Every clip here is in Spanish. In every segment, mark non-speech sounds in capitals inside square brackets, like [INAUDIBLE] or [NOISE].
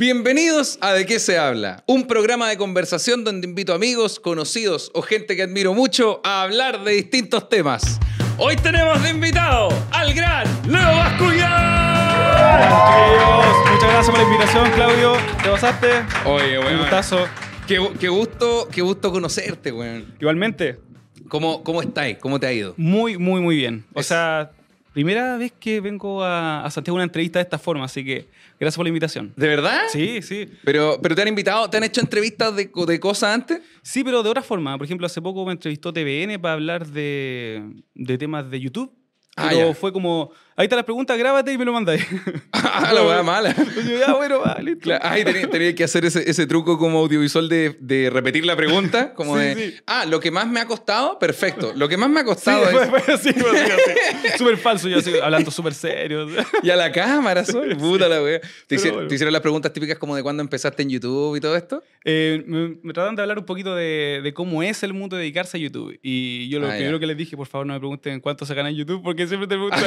Bienvenidos a De qué se habla, un programa de conversación donde invito amigos, conocidos o gente que admiro mucho a hablar de distintos temas. Hoy tenemos de invitado al gran Leo Bascuñán. Muchas gracias por la invitación, Claudio. ¿Te pasaste? Oye, Un weón. gustazo. Qué, qué gusto, qué gusto conocerte, weón. Igualmente, ¿Cómo, ¿Cómo estáis? ¿Cómo te ha ido? muy, muy, muy bien. O Es- sea, primera vez que vengo a, a Santiago a una entrevista de esta forma, así que gracias por la invitación. ¿De verdad? Sí, sí. Pero, pero te han invitado, ¿te han hecho entrevistas de, de cosas antes? Sí, pero de otra forma. Por ejemplo, hace poco me entrevistó TVN para hablar de, de temas de YouTube. Ah, Pero fue como, ahí está la pregunta, grábate y me lo mandáis. [LAUGHS] Ah, la weá mala. [LAUGHS] Yo, ya, bueno, va, listo. Claro, Ay, tenía, tenía que hacer ese, ese truco como audiovisual de, de repetir la pregunta, como Sí, de, sí. ah, lo que más me ha costado, perfecto. Lo que más me ha costado [LAUGHS] es... Súper falso, yo así, hablando súper serio. Y a la cámara, soy puta la wea. ¿Te, Pero hici- bueno. te hicieron las preguntas típicas como de cuándo empezaste en YouTube y todo esto? Eh, me, me trataron de hablar un poquito de, de cómo es el mundo de dedicarse a YouTube. Y yo lo Ah, ya. primero que les dije, por favor, no me pregunten cuánto se gana en YouTube, porque siempre te preguntan.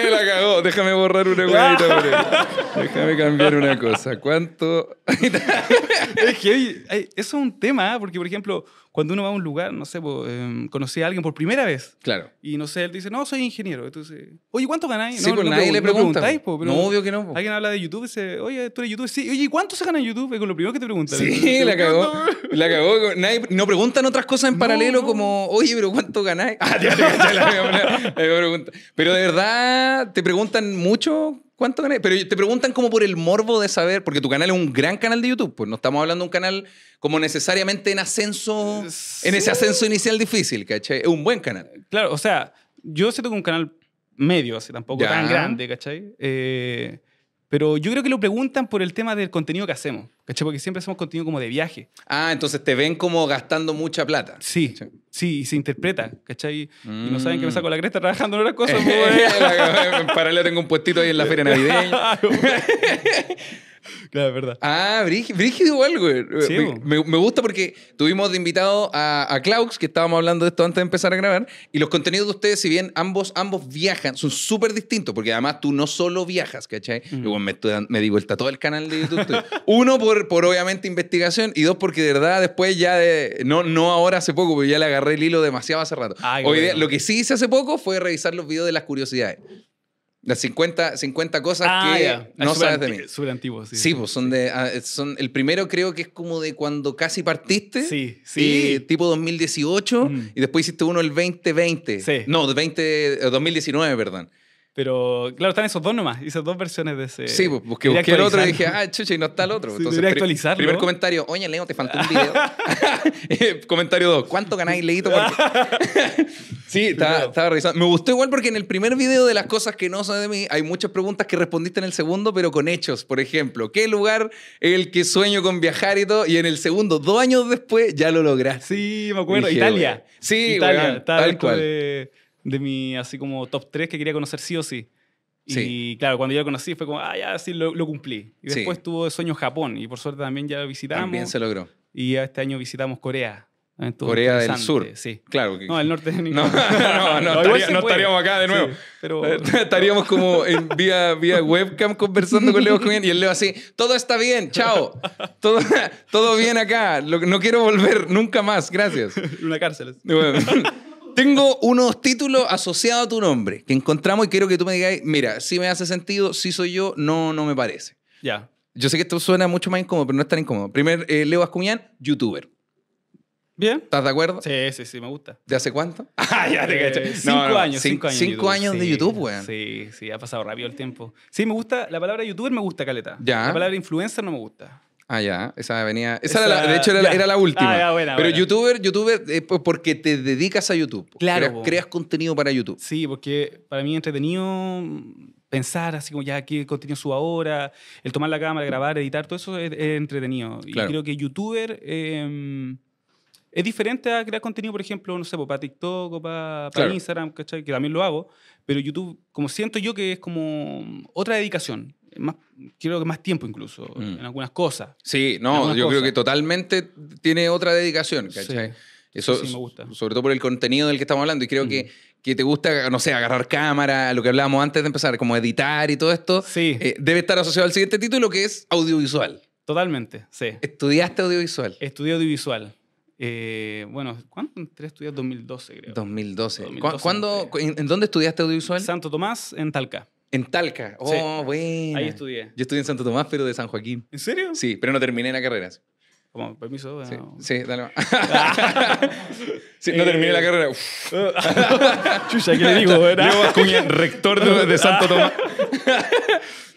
Ah, eh, la cagó. Déjame borrar una weadita por. [LAUGHS] Déjame cambiar una cosa. ¿Cuánto? es que oye, eso es un tema, ¿eh? porque, por ejemplo, cuando uno va a un lugar, no sé, pues, eh, conocí a alguien por primera vez. claro. Y no sé, él dice, no, soy ingeniero. Entonces, oye, ¿cuánto ganáis? Sí, no, pues no nadie le pregunta. preguntáis, po, pero no, obvio que no. po. Alguien habla de YouTube y dice, oye, tú eres YouTube. Sí, oye, ¿y cuánto se gana en YouTube? Es con lo primero que te preguntan. Sí, la cagó. La cagó. Nadie- no preguntan otras cosas en paralelo como, oye, pero ¿cuánto ganáis? Ah, ya te caché la [LAUGHS] la misma pregunta. Pero de verdad, ¿te preguntan mucho cuánto ganáis? Pero te preguntan como por el morbo de saber, porque tu canal es un gran canal de YouTube, pues no estamos hablando de un canal como necesariamente en ascenso, en ese ascenso inicial difícil, ¿cachai? Es un buen canal. Claro, o sea, yo siento que un canal medio, así tampoco Ya. tan grande, ¿cachai? Eh, pero yo creo que lo preguntan por el tema del contenido que hacemos, ¿cachai? Porque siempre hacemos contenido como de viaje. Ah, entonces te ven como gastando mucha plata. Sí, Sí. sí, y se interpreta, ¿cachai? Y no Mm. saben que me saco la cresta trabajando en otras cosas. [LAUGHS] pues, en paralelo tengo un puestito ahí en la [LAUGHS] feria navideña. [LAUGHS] claro, es verdad. Ah, brígido, igual, güey. Sí, me, gusta porque tuvimos de invitado a, a Klaus, que estábamos hablando de esto antes de empezar a grabar, y los contenidos de ustedes, si bien ambos, ambos viajan, son súper distintos, porque además tú no solo viajas, ¿cachai? Mm. Yo, bueno, me, me di vuelta todo el canal de YouTube. estoy- [LAUGHS] Uno, por, por obviamente investigación, y dos, porque de verdad después ya de... No, no ahora hace poco, porque ya le agarré el hilo demasiado hace rato. Ah, qué Hoy día- bueno. lo que sí hice hace poco fue revisar los videos de las curiosidades. Las 50, 50 cosas Ah, que no sabes de mí. Súper antiguo, sí. Sí, pues son de. ah, son, el primero creo que es como de cuando casi partiste. Sí, sí. y tipo 2018. Mm. Y después hiciste uno el 2020. Sí. No, de 20, eh, 2019, perdón. Pero, claro, están esos dos nomás, esas dos versiones de ese... sí, pues busqué, el otro y dije, ah, chucha, y no está el otro. Sí, Entonces, actualizarlo. Primer comentario, oye, Leo, te faltó un video. [LAUGHS] [LAUGHS] Eh, comentario 2, ¿cuánto ganáis, Leito? Porque- [LAUGHS] sí, estaba, revisando. Me gustó igual porque en el primer video de las cosas que no son de mí, hay muchas preguntas que respondiste en el segundo, pero con hechos. Por ejemplo, ¿qué lugar es el que sueño con viajar y todo? Y en el segundo, dos años después, ya lo lograste. Sí, me acuerdo. Dije, Italia. Sí, Italia. tal dentro cual. De, de mi, así como, top 3 que quería conocer sí o sí. Y Sí. claro, cuando yo lo conocí fue como, ah, ya, sí, lo, lo cumplí. Y Sí. después tuvo de sueño Japón. Y por suerte también ya lo visitamos. También se logró. Y ya este año visitamos Corea. Corea del Sur. Sí. Claro. que- No, el norte ni- [LAUGHS] [LAUGHS] No, no, no, igual estaría- no estaríamos acá de nuevo. Sí, pero [LAUGHS] Estaríamos como en vía, vía webcam conversando con Leo Comian y el Leo así, todo está bien, chao, todo, todo bien acá, Lo- no quiero volver nunca más, gracias. una cárcel. Bueno, tengo unos títulos asociados a tu nombre que encontramos y quiero que tú me digas, mira, si me hace sentido, si soy yo, no, no me parece. Ya. Yo sé que esto suena mucho más incómodo, pero no es tan incómodo. Primer, eh, Leo Ascuñán, youtuber. ¿Bien? ¿Estás de acuerdo? Sí, sí, sí, me gusta. ¿De hace cuánto? [LAUGHS] Ah, ya te Eh, caché. cinco No, no, años, cin- cinco años. Cinco años de Sí, YouTube, weón. Sí, sí, ha pasado rápido el tiempo. Sí, me gusta, la palabra youtuber me gusta, Caleta. Ya. La palabra influencer no me gusta. Ah, ya, esa venía. Esa, Esa- era la- de hecho, era, la- era la última. Ah, ya, buena, Pero buena. youtuber, youtuber, eh, porque te dedicas a YouTube. Claro, Creas, creas contenido para YouTube. Sí, porque para mí es entretenido pensar así como ya qué contenido subo ahora, el tomar la cámara, grabar, editar, todo eso es, es entretenido. Claro. Y creo que youtuber eh, es diferente a crear contenido, por ejemplo, no sé, para TikTok o para, para Claro. Instagram, ¿cachai? Que también lo hago. Pero YouTube, como siento yo que es como otra dedicación. Más, creo que más tiempo incluso Mm. en algunas cosas. Sí, no, yo creo que totalmente tiene otra dedicación, ¿cachai? Sí. Eso, Sí, sí, me gusta. Sobre todo por el contenido del que estamos hablando. Y creo Mm. que, que te gusta, no sé, agarrar cámara, lo que hablábamos antes de empezar, como editar y todo esto, Sí. eh, debe estar asociado al siguiente título que es audiovisual. Totalmente, sí. Estudiaste audiovisual. Estudié audiovisual. Eh, bueno, ¿cuándo entré a estudiar? 2012, creo. 2012. 2012 ¿Cu- ¿Cuándo, en dónde estudiaste audiovisual? Santo Tomás, en Talca. En Talca. Sí. Oh, bueno. Ahí estudié. Yo estudié en Santo Tomás, pero de San Joaquín. ¿En serio? Sí, pero no terminé la carrera. Sí, Como, permiso. sí, no. sí, dale. [LAUGHS] Sí, no terminé la carrera. [LAUGHS] Chucha, ¿qué le digo? Leo Bascuña, rector de, de Santo Tomás. [LAUGHS]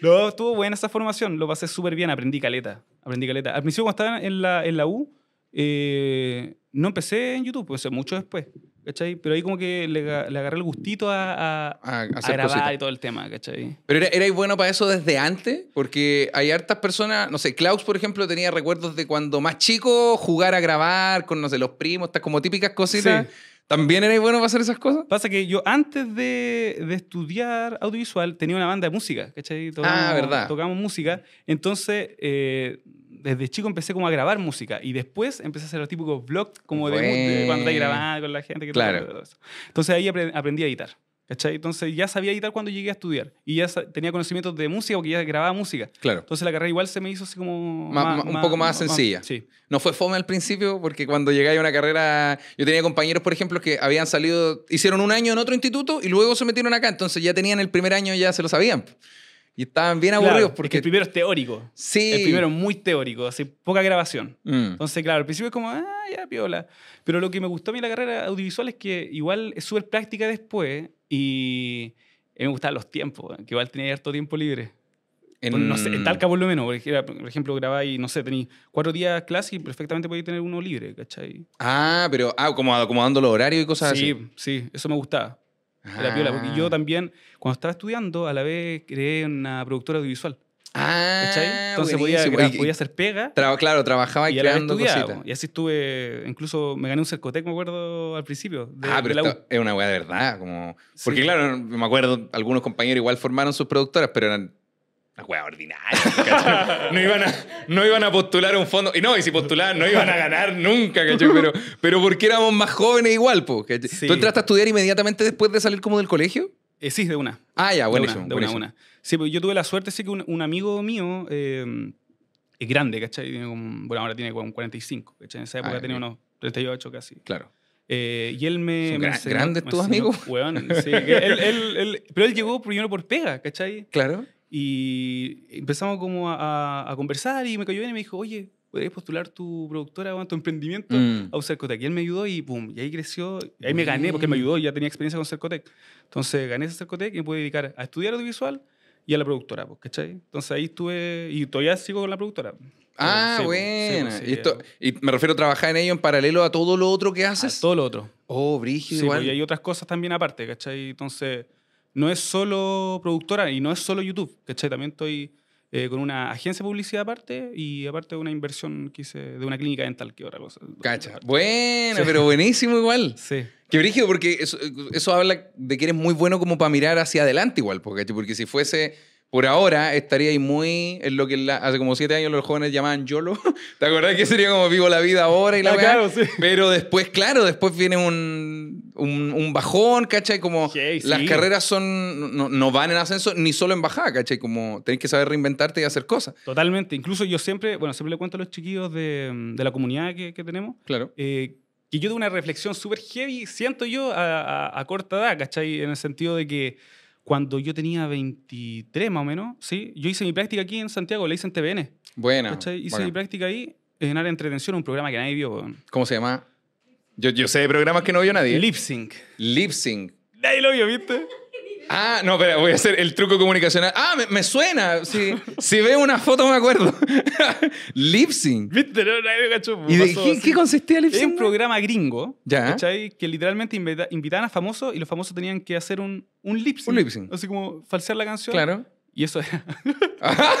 No, estuvo buena esa formación, lo pasé súper bien, aprendí caleta, aprendí caleta. Al principio cuando estaba en la, en la U, eh, no empecé en YouTube, pues mucho después, ¿cachai? Pero ahí como que le, ga- le agarré el gustito a, a, A- grabar y todo el tema, ¿cachai? Pero era, ¿erais bueno para eso desde antes? Porque hay hartas personas, no sé, Klaus, por ejemplo, tenía recuerdos de cuando más chico jugar a grabar con, no sé, los primos, estas como típicas cositas. Sí. ¿También erais bueno para hacer esas cosas? Pasa que yo antes de, de estudiar audiovisual tenía una banda de música, ¿cachai? Ah, verdad. Tocamos música. Entonces, eh, desde chico empecé como a grabar música y después empecé a hacer los típicos vlogs como de, de cuando estás grabando con la gente. Que Claro. todo eso. Entonces ahí apre- aprendí a editar. ¿Cachai? Entonces ya sabía editar cuando llegué a estudiar y ya tenía conocimientos de música porque ya grababa música. Claro. Entonces la carrera igual se me hizo así como... Ma- ma- un poco más sencilla. sí. No fue fome al principio porque cuando llegué a una carrera, yo tenía compañeros, por ejemplo, que habían salido, hicieron un año en otro instituto y luego se metieron acá, entonces ya tenían el primer año, ya se lo sabían. Y estaban bien Claro, aburridos es que porque... el primero es teórico. sí. El primero es muy teórico, así poca grabación. Mm. Entonces, claro, al principio es como, ah, ya, piola. Pero lo que me gustó a mí la carrera audiovisual es que igual es súper práctica después y me gustaban los tiempos, que igual tenía harto tiempo libre. En- No sé, en Talca por lo menos, porque por ejemplo, grabáis, no sé, tenéis cuatro días clase y perfectamente podéis tener uno libre, ¿cachai? Ah, pero ah, como acomodando los horarios y cosas Sí, así. sí, eso me gustaba. Era piola, porque Ah. yo también, cuando estaba estudiando, a la vez creé una productora audiovisual, Ah, ¿cachai? Entonces podía, Y- podía hacer pega Traba- claro, trabajaba y creando estudiaba. cositas. Y así estuve, incluso me gané un cercotec, me acuerdo, al principio. De, ah, pero esto es una weá de verdad. Como... Porque Sí. claro, me acuerdo, algunos compañeros igual formaron sus productoras, pero eran una weá ordinaria. ¿cachai? no, iban a, no iban a postular un fondo. Y no, y si postulaban no iban a ganar nunca, ¿cachai? Pero, pero porque éramos más jóvenes igual, po. ¿Tú entraste a estudiar inmediatamente después de salir como del colegio? Eh, sí, de una. Ah, ya, De buenísimo. una, de una, buenísimo. una. Sí, pues yo tuve la suerte, sí que un, un amigo mío eh, es grande, ¿cachai? Tiene como- bueno, ahora tiene como 45, ¿cachai? En esa época Ah, tenía bien. unos 38 casi. Claro. Eh, y él me. Son me enseñó- grandes tus amigos. Weón, sí. él- él- pero él llegó primero por pega, ¿cachai? Claro. Y empezamos como a, a- a conversar y me cayó bien y me dijo, oye, ¿podrías postular tu productora o tu emprendimiento Mm. a un Cercotec? Y él me ayudó y pum, y ahí creció. Y ahí me gané porque él me ayudó, ya tenía experiencia con Cercotec. Entonces gané ese Cercotec y me pude dedicar a estudiar audiovisual y a la productora, pues, ¿cachai? Entonces ahí estuve y todavía sigo con la productora. Ah, Sí, pues, sí, pues, sí, y, esto, ya. y me refiero a trabajar en ello en paralelo a todo lo otro que A haces. todo lo otro. Oh, brígido igual. y hay otras cosas también aparte, ¿cachai? Entonces, no es solo productora y no es solo YouTube, ¿cachai? También estoy eh, con una agencia de publicidad aparte y aparte de una inversión que hice de una clínica dental, que otra cosa. Cacha. Buena, Sí. pero buenísimo igual. Sí. Qué brígido, porque eso, eso habla de que eres muy bueno como para mirar hacia adelante igual, porque, porque si fuese por ahora, estaría ahí muy en lo que la- hace como siete años los jóvenes llamaban YOLO. [LAUGHS] ¿Te acordás que sería como vivo la vida ahora y la Ah, claro, sí. Pero después, claro, después viene un, un, un bajón, ¿cachai? Como las sí. carreras son no, no van en ascenso ni solo en bajada, ¿cachai? Como tenés que saber reinventarte y hacer cosas. Totalmente. Incluso yo siempre, bueno, siempre le cuento a los chiquillos de, de la comunidad que, que tenemos, Claro. eh, que yo tuve una reflexión súper heavy, siento yo, a, a- a corta edad, ¿cachai? En el sentido de que cuando yo tenía 23 más o menos, ¿sí? Yo hice mi práctica aquí en Santiago, la hice en TVN, Buena. ¿cachai? Hice bacán. mi práctica ahí en área de entretención, un programa que nadie vio. ¿Cómo se llama? Yo, yo sé de programas que no vio nadie. Lip Sync. Lip Sync. Nadie lo vio, ¿viste? Ah, no, espera, voy a hacer el truco comunicacional. Ah, me, me suena. Si, si veo una foto me acuerdo. [LAUGHS] Lip Sync. ¿Viste? No, nadie lo cachó. ¿Y de qué, qué consistía Lip Es un Sync? programa gringo, Ya. ¿cachai? Que literalmente invita- invitaban a famosos y los famosos tenían que hacer un, un lip sync. Un lip sync. Así como falsear la canción. Claro. Y eso era. [LAUGHS]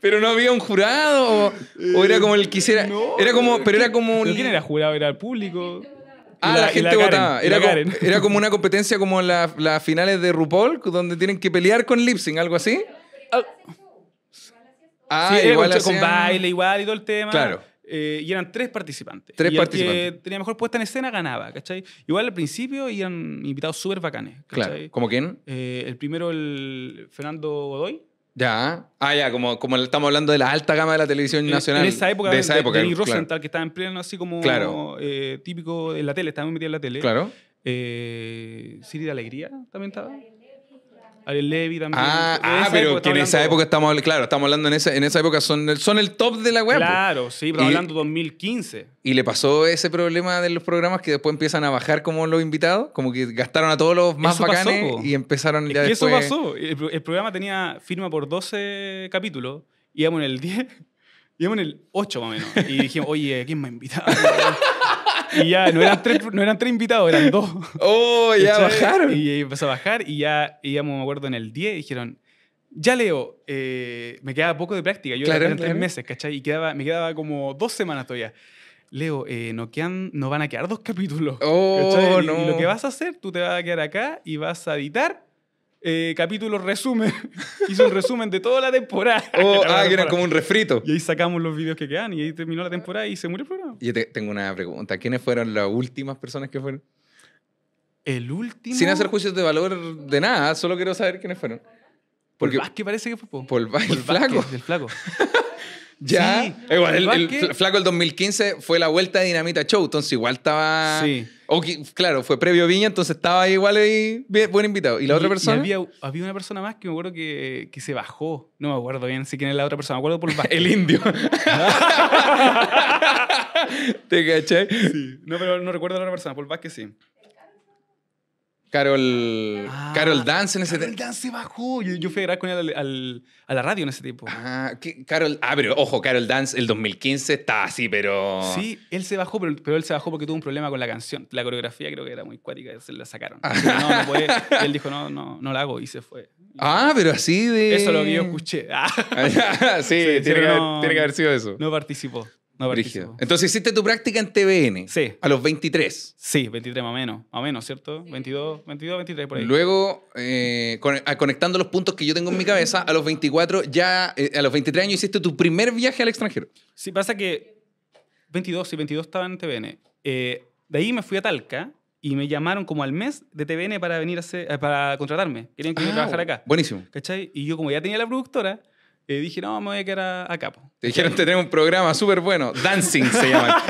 Pero no había un jurado o, o era como el quisiera. No, era como, pero era como. ¿Pero un- quién era jurado? ¿Era el público? Ah, la, gente Karen, votaba. Era la como, era como una competencia como la- las finales de RuPaul, donde tienen que pelear con lip sync, algo así. Ah, Sí, era igual con, con hacían- baile igual y todo el tema. Claro. eh, y eran tres participantes. Tres y el participantes. que tenía mejor puesta en escena ganaba, ¿cachai? Igual al principio iban invitados súper bacanes, Claro. ¿cachai? ¿Como quién? Eh, el primero, el Fernando Godoy. Ya. Ah, ya, como, como estamos hablando de la alta gama de la televisión En- nacional. En esa época, De esa época. Denis claro. Rosenthal, que estaba en pleno, así como Claro. eh, típico en la tele, estaba muy metido en la tele. Claro. Eh, Siri de Alegría también estaba. Ariel Levy también. Ah, ah, pero que en esa época estamos hablando, claro, estamos hablando en esa, en esa época, son el, son el top de la web. Claro, sí, pero Y- hablando 2015. Y le pasó ese problema de los programas que después empiezan a bajar como los invitados, como que gastaron a todos los más Eso bacanes y empezaron Es ya que después. eso pasó. El, el programa tenía firma por 12 capítulos. Íbamos en el 10, [LAUGHS] íbamos en el 8 más o menos. Y dijimos, oye, ¿quién me ha invitado? [LAUGHS] y ya no eran, tres, no eran tres invitados, eran dos. ¡Oh, ya bajaron! Y empezó a bajar y ya íbamos, me acuerdo, en el 10 y dijeron, ya Leo, eh, me quedaba poco de práctica. Yo Claro, era eran tres claro. meses, ¿cachai? Y quedaba, me quedaba como dos semanas todavía. Leo, eh, no, quedan, no van a quedar dos capítulos. ¡Oh, ¿cachai? Y- no! Y lo que vas a hacer, tú te vas a quedar acá y vas a editar eh, capítulos resumen. [LAUGHS] Hizo un resumen de toda la temporada. Oh, [LAUGHS] ah, que era como un refrito. Y ahí sacamos los videos que quedan y ahí terminó la temporada y se murió el programa. Yo te- tengo una pregunta. ¿Quiénes fueron las últimas personas que fueron? El último... Sin hacer juicios de valor de nada, solo quiero saber quiénes fueron. Porque Porque Vázquez parece que fue. po. Paul Vázquez, el Paul Vázquez, flaco. El flaco. [LAUGHS] Ya. Sí, igual, el, Paul el flaco del 2015 fue la vuelta de Dinamita Show, entonces igual estaba. Sí. Que- claro, fue previo Viña, entonces estaba ahí igual ahí, bien- buen invitado. ¿Y la Y- otra persona? había, había una persona más que me acuerdo que, que se bajó. No me acuerdo bien si quién es la otra persona. Me acuerdo por [LAUGHS] Vázquez. El indio. [LAUGHS] ¿Te cachai? Sí. No, pero no recuerdo a la otra persona. Por Vázquez sí. Carol. Ah, Carol Dance en ese Carol tiempo. Dance se bajó. Yo, yo fui a grabar con él al- al- a la radio en ese tiempo. Ah. Carol. Ah, pero ojo, Carol Dance, el 2015 está así, pero. Sí, él se bajó, pero, pero él se bajó porque tuvo un problema con la canción. La coreografía creo que era muy cuática, se la sacaron. Ah. No, no puede. Y él dijo, no, no, no la hago y se fue. Ah, pero así de. Eso es lo que yo escuché. [LAUGHS] [LAUGHS] Ah, sí, tiene, pero que haber, no- tiene que haber sido eso. no participó. No participó. Entonces hiciste tu práctica en TVN. Sí. A los 23. Sí, 23 más o menos. Más o menos, ¿cierto? 22, 22, 23 por ahí. Luego, eh, con- ah, conectando los puntos que yo tengo en mi cabeza, a los 24, ya, eh, a los 23 años hiciste tu primer viaje al extranjero. Sí, pasa que 22 y 22 estaba en TVN. Eh, de ahí me fui a Talca y me llamaron como al mes de TVN para venir a hacer, eh, para contratarme. Querían que yo Ah, trabajara acá. Buenísimo. ¿Cachai? Y yo como ya tenía la productora, eh, dije, no, me voy a quedar a- acá. po. Te dijeron, te tenemos un programa súper bueno. Dancing se llama.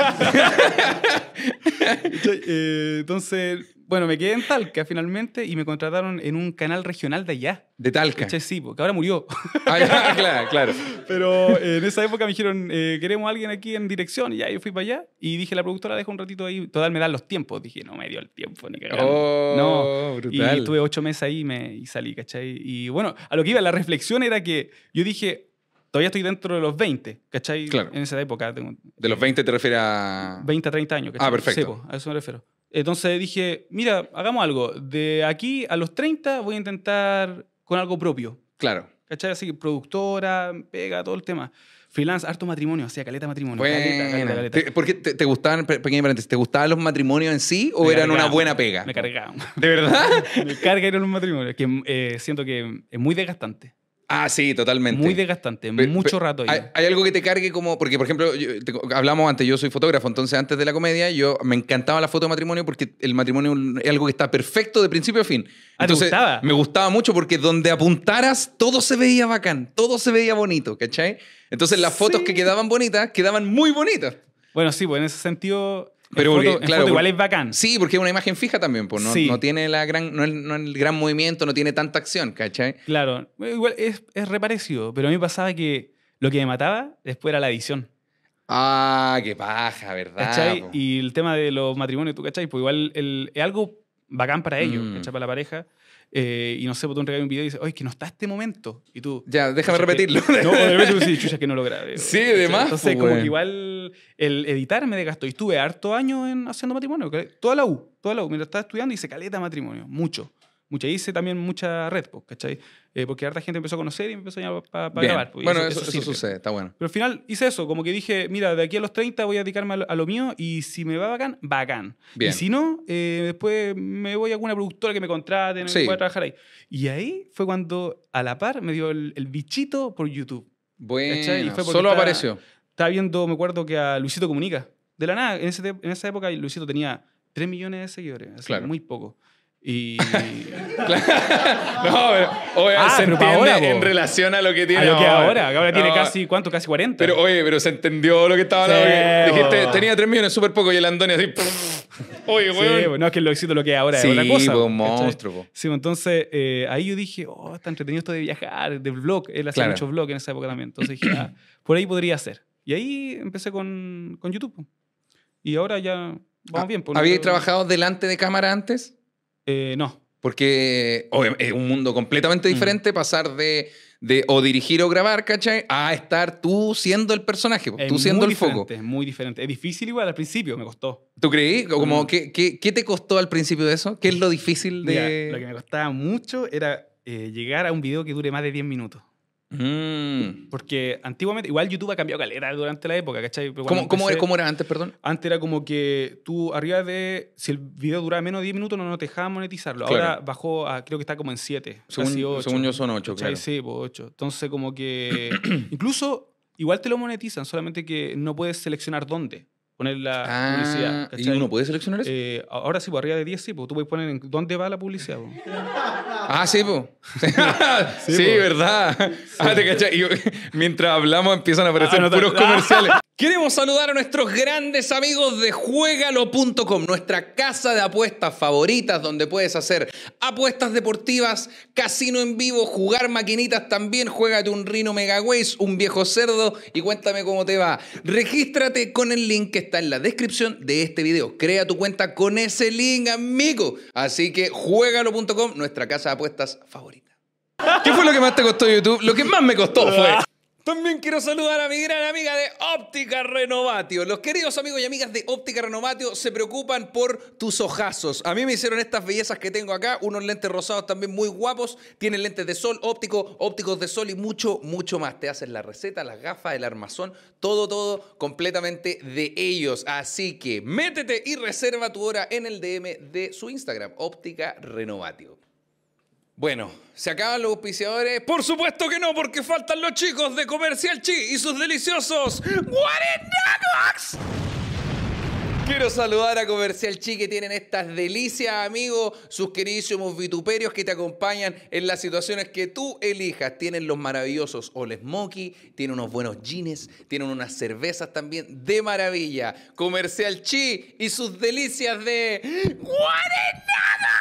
Eh, [LAUGHS] entonces, bueno, me quedé en Talca finalmente y me contrataron en un canal regional de allá. De Talca. ¿Cachai? Sí, porque ahora murió. Ah, ya, [LAUGHS] claro, claro. Pero eh, en esa época me dijeron, eh, queremos a alguien aquí en dirección. Y ya yo fui para allá y dije, la productora deja un ratito ahí. Total, me dan los tiempos. Dije, no me dio el tiempo, ni. Oh, no. brutal. Y estuve ocho meses ahí y, me, y salí, ¿cachai? Y bueno, a lo que iba, la reflexión era que yo dije, todavía estoy dentro de los 20, ¿cachai? Claro. En esa época. Tengo De los 20 te refieres a... 20 a 30 años, ¿cachai? Ah, perfecto. Sí, po, a eso me refiero. Entonces dije, mira, hagamos algo. De aquí a los 30 voy a intentar con algo propio. Claro. ¿Cachai? Así que productora, pega, todo el tema. Freelance, harto matrimonio, hacía caleta matrimonio. caleta, caleta, Bueno. caleta. Te- ¿Por qué te, te gustaban, pe- pequeño paréntesis, te gustaban los matrimonios en sí o Me eran una buena pega? Me cargaban. ¿De verdad? [LAUGHS] me carga ir a un matrimonio. Que eh, siento que es muy desgastante. Ah, sí, totalmente. Muy desgastante. Mucho rato ahí. ¿Hay, hay algo que te cargue como.? Porque, por ejemplo, yo- te- hablamos antes, yo soy fotógrafo, entonces antes de la comedia, yo me encantaba la foto de matrimonio porque el matrimonio es algo que está perfecto de principio a fin. Ah, ¿te Entonces, gustaba? Me gustaba mucho porque donde apuntaras, todo se veía bacán, todo se veía bonito, ¿cachai? Entonces, las fotos que quedaban bonitas, quedaban muy bonitas. Bueno, sí, pues en ese sentido. Pero foto- claro, igual es bacán. Sí, porque es una imagen fija también, pues no, Sí. no tiene la gran, no es, no el gran movimiento, no tiene tanta acción, ¿cachai? Claro, igual es, es reparecido, pero a mí pasaba que lo que me mataba después era la edición. Ah, qué paja, ¿verdad? ¿Cachai? po? Y el tema de los matrimonios, ¿tú cachai? Pues igual el- es algo bacán para ellos, Mm. ¿cachai? Para la pareja. Eh, y no sé, pues tú entregas un video y dices, oye, es que no está este momento. Y tú... Ya, déjame chucha, que- repetirlo. [LAUGHS] No, de repente tú dices, [LAUGHS] chucha, que no lo grabé. Sí, ¿cachai? de más, Entonces, pues, como que igual el editar me desgastó. Y estuve harto años en, haciendo matrimonio. Toda la U, toda la U. Mientras estaba estudiando hice caleta matrimonio, mucho. Mucha, hice también mucha red, pues, ¿cachai? Eh, porque harta gente empezó a conocer y me empezó a llamar para Bien. grabar. pues, bueno, eso, eso sirve. sucede, está bueno. Pero al final hice eso, como que dije, mira, de aquí a los 30 voy a dedicarme a lo, a lo mío y si me va bacán, bacán. Bien. Y si no, eh, después me voy a alguna productora que me contrate, Sí. voy a trabajar ahí. Y ahí fue cuando a la par me dio el, el bichito por YouTube. Bueno, fue solo estaba- apareció. estaba viendo, me acuerdo que a Luisito Comunica. De la nada, en, ese en esa época Luisito tenía 3 millones de seguidores, así, Claro. muy poco. Y [LAUGHS] No, pero, oye, Ah, se pero entiende ahora, en relación a lo que tiene a lo que ahora, que ahora tiene No, casi, ¿cuánto? Casi 40. Pero, oye, pero se entendió lo que estaba hablando. Sí, dijiste, tenía 3 millones, súper poco, y el Andoni así. Oye, Sí, weón. pues, no, es que el Luisito lo que es ahora Sí, es otra cosa. po, un monstruo, po. Sí, entonces eh, ahí yo dije, oh, está entretenido esto de viajar, del vlog. Él hacía Claro. muchos vlogs en esa época también. Entonces dije, ah, por ahí podría ser. Y ahí empecé con, con YouTube. Y ahora ya vamos Ah, bien. no ¿Habíais trabajado delante de cámara antes? Eh, no. Porque es un mundo completamente Mm. diferente pasar de, de o dirigir o grabar, ¿cachai? A estar tú siendo el personaje, Es tú siendo el foco. diferente, Es muy diferente. Es difícil igual al principio, me costó. ¿Tú creí? Como, Mm. ¿qué, qué, qué te costó al principio de eso? ¿Qué es lo difícil Mira, de...? lo que me costaba mucho era eh, llegar a un video que dure más de 10 minutos. Mm. Porque antiguamente, igual YouTube ha cambiado caleta durante la época, ¿cachai? Pero ¿Cómo, cómo, empecé- era, cómo era antes, perdón? Antes era como que tú arriba de. Si el video duraba menos de 10 minutos, no, no te dejaban monetizarlo. Claro. Ahora bajó a. Creo que está como en 7. Según, casi 8. según yo son ocho, claro. Sí, pues 8. Entonces, como que. [CLEARS THROAT] incluso, igual te lo monetizan, solamente que no puedes seleccionar dónde poner la Ah, publicidad. ¿y uno puede seleccionar eso? Eh, ahora sí, por arriba de 10, sí, pues tú puedes poner en dónde va la publicidad. [LAUGHS] Ah, sí, po. [LAUGHS] sí, Sí, po. verdad. Ah, te cachai. Y mientras hablamos empiezan a aparecer Ah, no te- puros Ah. comerciales. Queremos saludar a nuestros grandes amigos de Juegalo.com, nuestra casa de apuestas favoritas donde puedes hacer apuestas deportivas, casino en vivo, jugar maquinitas también, juégate un Rino Megaways, un viejo cerdo y cuéntame cómo te va. Regístrate con el link que está en la descripción de este video. Crea tu cuenta con ese link, amigo. Así que Juegalo.com, nuestra casa de apuestas favorita. ¿Qué fue lo que más te costó YouTube? Lo que más me costó fue. También quiero saludar a mi gran amiga de Óptica Renovatio. Los queridos amigos y amigas de Óptica Renovatio se preocupan por tus ojazos. A mí me hicieron estas bellezas que tengo acá, unos lentes rosados también muy guapos. Tienen lentes de sol, óptico, ópticos de sol y mucho, mucho más. Te hacen la receta, las gafas, el armazón, todo, todo completamente de ellos. Así que métete y reserva tu hora en el DM de su Instagram, Óptica Renovatio. Bueno, ¿se acaban los auspiciadores? Por supuesto que no, porque faltan los chicos de Comercial Chi y sus deliciosos Guarenagox. Quiero saludar a Comercial Chi que tienen estas delicias, amigos, sus queridísimos vituperios que te acompañan en las situaciones que tú elijas. Tienen los maravillosos All Smoky, tienen unos buenos jeans, tienen unas cervezas también de maravilla. Comercial Chi y sus delicias de Guarenagox.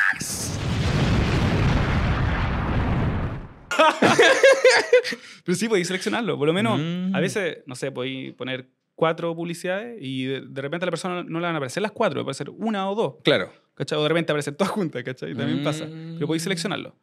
[LAUGHS] Pero sí, podéis seleccionarlo. Por lo menos, Mm. a veces, no sé, podéis poner cuatro publicidades y de, de repente a la persona no le van a aparecer las cuatro, va a aparecer una o dos. Claro. ¿Cachai? O de repente aparecen todas juntas, ¿cachai? También pasa. Mm. Pero podéis seleccionarlo.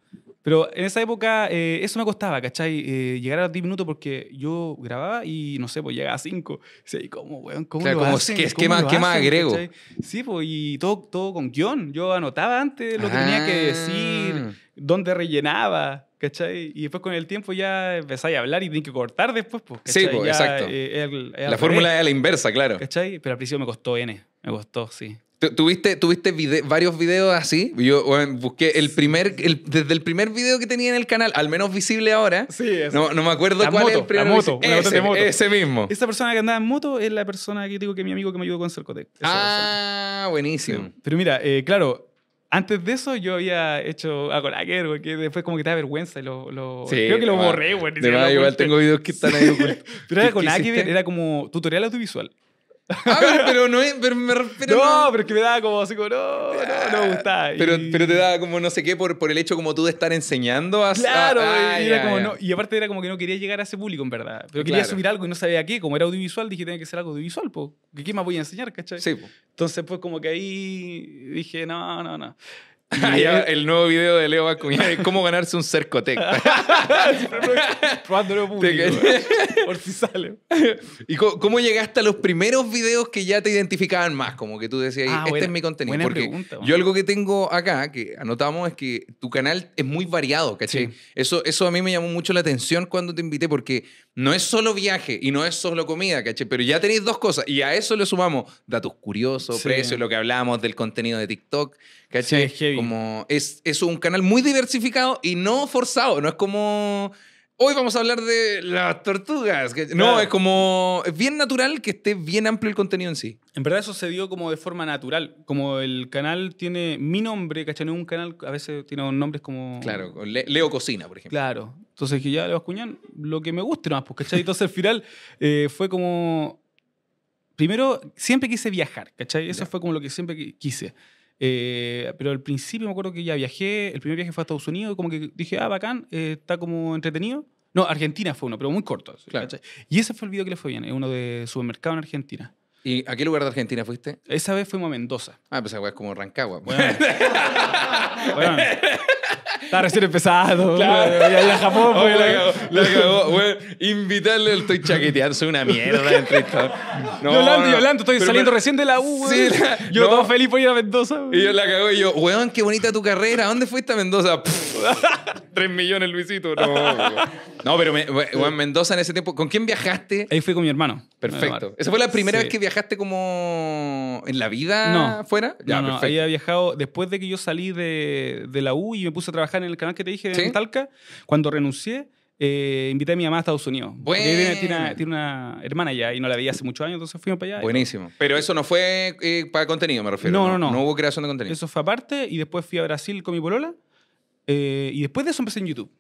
Pero en esa época eh, eso me costaba, ¿cachai? Eh, llegar a los 10 minutos porque yo grababa y no sé, pues llegaba a 5. ¿y ¿cómo, weón? ¿Cómo Claro, lo como, hacen? ¿qué- ¿Cómo qué más- lo qué más hacen? agrego? ¿cachai? Sí, pues, y todo, todo con guion. Yo anotaba antes lo que tenía que decir, Ah. dónde rellenaba, ¿cachai? Y después con el tiempo ya empezáis a hablar y tenéis que cortar después, pues, Sí, ¿cachai? pues, Ya, exacto. eh, el- el La fórmula es la inversa, claro. ¿Cachai? Pero al principio me costó N. Me costó, sí. Tu- ¿Tuviste, tuviste vide- varios videos así? Yo bueno, busqué el primer, el- desde el primer video que tenía en el canal, al menos visible ahora. Sí, eso. No, no me acuerdo La cuál es el moto, primer la moto, visi- una ese, de moto. ese mismo. Esa persona que andaba en moto es la persona que digo que es mi amigo que me ayudó con Cercotec. Ah, persona. buenísimo. Sí. Pero mira, eh, claro, antes de eso yo había hecho a Colaker, porque después como que te da vergüenza y lo, lo- Sí, creo que lo borré, güey. De igual tengo videos que están ahí. [LAUGHS] Pero era ¿Qué- con qué nada que ver, hiciste? era como tutorial audiovisual. Ah, pero, pero no es, pero me refiero no, pero es que me daba como así como, no, no, no me gustaba. Pero, Y- pero te da como no sé qué por, por el hecho como tú de estar enseñando a... Claro, ah, y, era como no- y aparte era como que no quería llegar a ese público, en verdad. Pero quería Claro. subir algo y no sabía qué. Como era audiovisual, dije, tiene que ser algo audiovisual, po. ¿Qué qué más voy a enseñar, cachai? Sí, po. Entonces, pues como que ahí dije, no, no, no. Ah, el nuevo video de Leo Bascuñán es cómo ganarse un Cercotec. [LAUGHS] Probándolo público, por si sale. [LAUGHS] ¿Y cómo, cómo llegaste a los primeros videos que ya te identificaban más? Como que tú decías, Ah, este buena- es mi contenido. buena Porque pregunta, yo algo que tengo acá, que anotamos, es que tu canal es muy variado, ¿cachai? Sí. Eso, eso a mí me llamó mucho la atención cuando te invité, porque no es solo viaje y no es solo comida, ¿cachai? Pero ya tenéis dos cosas. Y a eso le sumamos datos curiosos, Sí. precios, lo que hablábamos del contenido de TikTok, ¿cachai? Sí, es heavy. como es, es un canal muy diversificado y no forzado. No es como Hoy vamos a hablar de las tortugas. No, Claro. es como. Es bien natural que esté bien amplio el contenido en sí. En verdad eso se dio como de forma natural. Como el canal tiene mi nombre, ¿cachai? No es un canal, a veces tiene nombres como... Claro, Leo Cocina, por ejemplo. Claro. Entonces dije, ya, Leo Bascuñán, lo que me guste nomás, pues, ¿cachai? Entonces al final eh, fue como... Primero, siempre quise viajar, ¿cachai? Eso Ya. fue como lo que siempre qui- quise. Eh, pero al principio me acuerdo que ya viajé, el primer viaje fue a Estados Unidos, y como que dije, ah, bacán, eh, está como entretenido. No, Argentina fue uno, pero muy corto. Claro. Y ese fue el video que le fue bien, es uno de supermercado en Argentina. ¿Y a qué lugar de Argentina fuiste? Esa vez fuimos a Mendoza. Ah, pues es como Rancagua. Bueno. [LAUGHS] bueno. Estaba recién empezado. [LAUGHS] Claro. Claro. Ya a Japón. Oye, pues, la cagó, la cagó, weón. Invitarle, estoy chaqueteando, soy una mierda [LAUGHS] de entrevistador. No, Yolanda, no. Yolanda, estoy Pero- saliendo pero- recién de la U, Sí, la- Yo no. todo feliz por ir a Mendoza. weón. Y yo la cagó y yo, weón, qué bonita tu carrera. ¿Dónde fuiste a Mendoza? [LAUGHS] Tres millones, Luisito. No, no pero me- weón, Mendoza en ese tiempo. ¿Con quién viajaste? Ahí fui con mi hermano. Perfecto. ¿Esa fue la primera Sí. vez que viajaste como en la vida No. fuera? Ya, no, no, perfecto. había viajado después de que yo salí de, de la U y me puse a trabajar en el canal que te dije ¿Sí? en Talca. Cuando renuncié, eh, invité a mi mamá a Estados Unidos. Ella tiene, tiene una, tiene una hermana allá y no la veía hace muchos años, entonces fuimos para allá. Buenísimo. Pero eso no fue eh, para contenido, me refiero. No, no, no. No hubo creación de contenido. Eso fue aparte y después fui a Brasil con mi polola eh, y después de eso empecé en YouTube.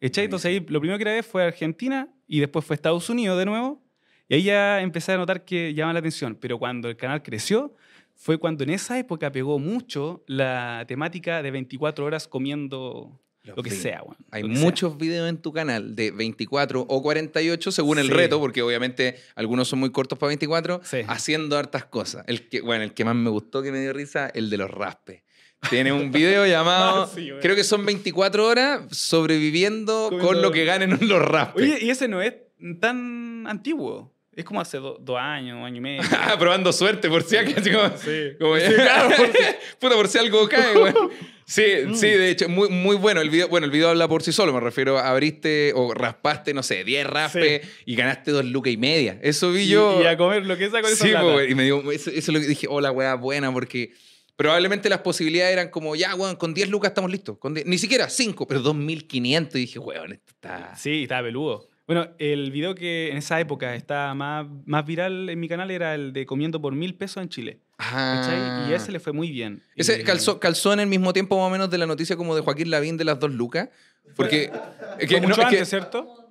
¿Echai? Entonces ahí lo primero que grabé fue Argentina y después fue Estados Unidos de nuevo y ahí ya empecé a notar que llama la atención. Pero cuando el canal creció fue cuando en esa época pegó mucho la temática de 24 horas comiendo Los lo que videos. sea. weón, Hay que sea. muchos videos en tu canal de 24 o 48 según el Sí. reto, porque obviamente algunos son muy cortos para 24, Sí. haciendo hartas cosas. El que, bueno, el que más me gustó, que me dio risa, el de los raspes. Tiene un video llamado, Ah, [LAUGHS] sí, creo que son 24 horas sobreviviendo Comiendo- con lo que ganen [LAUGHS] los raspes. Oye, y ese no es tan antiguo. Es como hace do- dos años, un año y medio. [LAUGHS] Ah, probando suerte, por si acaso. Como, Sí. como Sí, claro, por Puta, por si algo cae, güey. Sí, Mm. sí, de hecho, muy, muy bueno. El video, bueno, el video habla por sí solo. Me refiero, abriste o raspaste, no sé, 10 raspes y ganaste dos lucas y media. Eso vi yo. Y, a comer lo que sea con esa Sí, plata. po, y me dio, eso, eso es lo que dije, hola, weá, buena, porque probablemente las posibilidades eran como, ya, weón, con 10 lucas estamos listos. Con 10 ni siquiera 5, pero 2.500. Y dije, weón, esto está... Sí, estaba peludo. Bueno, el video que en esa época estaba más, más viral en mi canal era el de comiendo por mil pesos en Chile. Ah. Y ese le fue muy bien. Ese calzó, calzó en el mismo tiempo más o menos de la noticia como de Joaquín Lavín de las dos lucas. Porque... es que- mucho no, es que- antes, ¿cierto?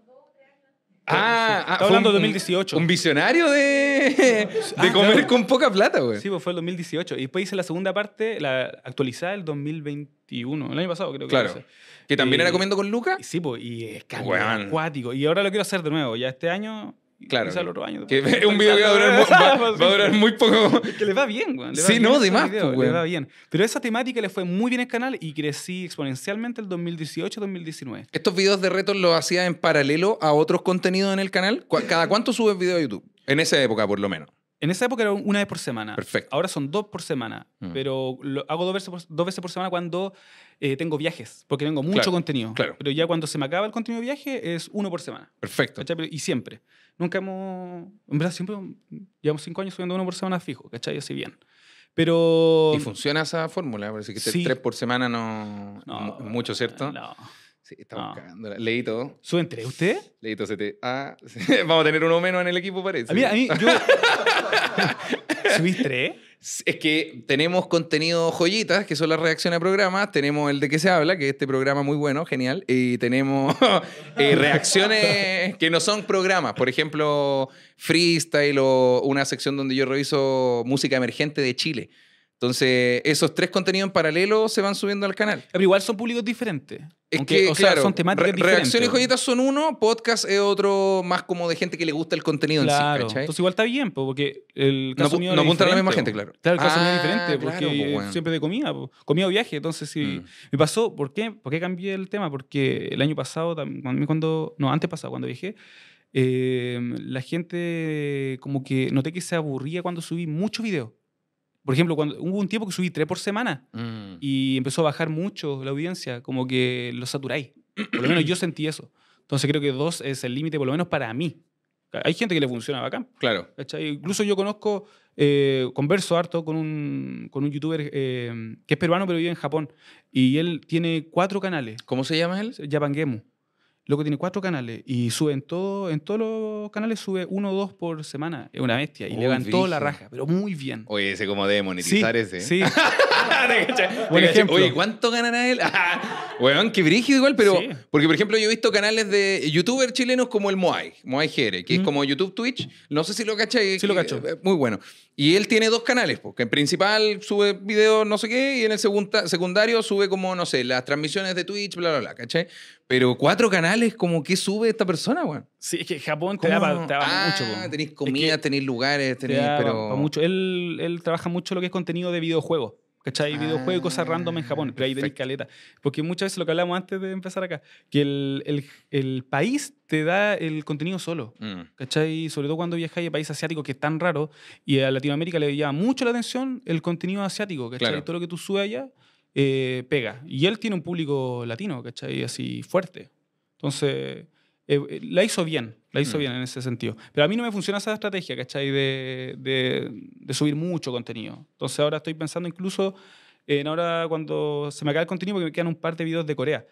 Ah, ah, Estaba fue hablando de 2018. Un visionario de, [LAUGHS] de Ah, comer claro. con poca plata, güey. Sí, pues fue el 2018. Y después hice la segunda parte, la actualizada el 2021, el año pasado creo que Claro. lo. Que también Y- era comiendo con lucas. Sí, pues, y es acuático. Y ahora lo quiero hacer de nuevo. Ya este año, Claro. quizá el otro año. Que [LAUGHS] un video que va a durar, mu- va- [LAUGHS] va a durar muy poco. Que le va bien, va Sí, bien no, de más, video, pues, va bien. Pero esa temática le fue muy bien al canal y crecí exponencialmente el 2018-2019. Estos videos de retos los hacía en paralelo a otros contenidos en el canal. ¿Cu- ¿Cada cuánto subes video a YouTube? En esa época, por lo menos. En esa época era una vez por semana. Perfecto. Ahora son dos por semana. Mm. Pero lo hago dos veces por, dos veces por semana cuando eh, tengo viajes, porque tengo mucho Claro, contenido. claro. Pero ya cuando se me acaba el contenido de viaje es uno por semana. Perfecto. ¿cachai? Y siempre. Nunca hemos. En verdad, siempre llevamos cinco años subiendo uno por semana fijo, ¿cachai? Así bien. Pero. ¿Y funciona esa fórmula? Parece que Sí. tres por semana no, No, mu- mucho, ¿cierto? No. Sí, estamos No. cagándola. Leí todo. ¿Suben tres usted? Leí todo. se te- Ah, [LAUGHS] vamos a tener uno menos en el equipo, parece. A mí, a mí, yo. [LAUGHS] ¿Subís tres? Es que tenemos contenido joyitas, que son las reacciones a programas. Tenemos el de que se habla, que es este programa muy bueno, genial. Y tenemos [LAUGHS] eh, reacciones que no son programas. Por ejemplo, freestyle o una sección donde yo reviso música emergente de Chile. Entonces, esos tres contenidos en paralelo se van subiendo al canal. Pero igual son públicos diferentes. Es Aunque, que, o sea, claro, son temáticas re- diferentes. reacciones y joyitas son uno, podcast es otro más como de gente que le gusta el contenido Claro. en sí, ¿cachai? Entonces igual está bien, po, porque el No caso apu- mío no apunta a la misma gente, claro. Claro, el caso mío Ah, es diferente, porque claro, po, es weón. siempre de comida, po. comida o viaje. Entonces, sí, Mm. me pasó, ¿por qué? ¿Por qué cambié el tema? Porque el año pasado, cuando- no, antes pasado, cuando viajé, eh, la gente como que noté que se aburría cuando subí muchos videos. Por ejemplo, cuando hubo un tiempo que subí tres por semana Mm. y empezó a bajar mucho la audiencia, como que lo saturáis. [CLEARS THROAT] Por lo menos yo sentí eso. Entonces creo que dos es el límite, por lo menos para mí. Hay gente que le funciona bacán. Claro. ¿cachai? Incluso yo conozco, eh, converso harto con un, con un youtuber eh, que es peruano pero vive en Japón. Y él tiene cuatro canales, ¿Cómo se llama él? Japangemu. Loco tiene cuatro canales y sube en, todo, en todos los canales, sube uno o dos por semana. Es una bestia. Y Uy, levantó la raja, pero muy bien. Oye, ese como debe Sí, monetizar ese. sí. [LAUGHS] ¿Te cachai? ejemplo. Oye, ¿cuánto ganará él? [LAUGHS] Weón, qué brígido igual, pero. Sí. Porque, por ejemplo, yo he visto canales de youtubers chilenos como el Moai, Moai Jere, que es como YouTube Twitch. No sé si lo cachai. Sí lo cacho. Muy bueno. Y él tiene dos canales, porque en principal sube videos no sé qué, y en el secundario sube como, no sé, las transmisiones de Twitch, bla, bla, bla, ¿cachai? Pero cuatro canales, como, ¿qué sube esta persona, weón? Sí, es que Japón te da, pa- te da ah, mucho. po. tenéis Es comida, que tenéis lugares, te tenéis, pa- pero... pa mucho. Él, él trabaja mucho lo que es contenido de videojuegos. ¿Cachai? Videojuegos y cosas random en Japón. Pero ahí tenéis caleta. Porque muchas veces lo que hablamos antes de empezar acá, que el, el- el país te da el contenido solo. Mm. ¿Cachai? Sobre todo cuando viajáis a países asiáticos que es tan raro y a Latinoamérica le llama mucho la atención el contenido asiático, ¿cachai? Claro. Todo lo que tú subes allá eh, pega. Y él tiene un público latino, ¿cachai? Así fuerte. Entonces, eh, eh, la hizo bien, la hizo Mm. bien en ese sentido. Pero a mí no me funciona esa estrategia, ¿cachai? De, de, de subir mucho contenido. Entonces ahora estoy pensando incluso en ahora cuando se me acaba el contenido, porque me quedan un par de videos de Corea.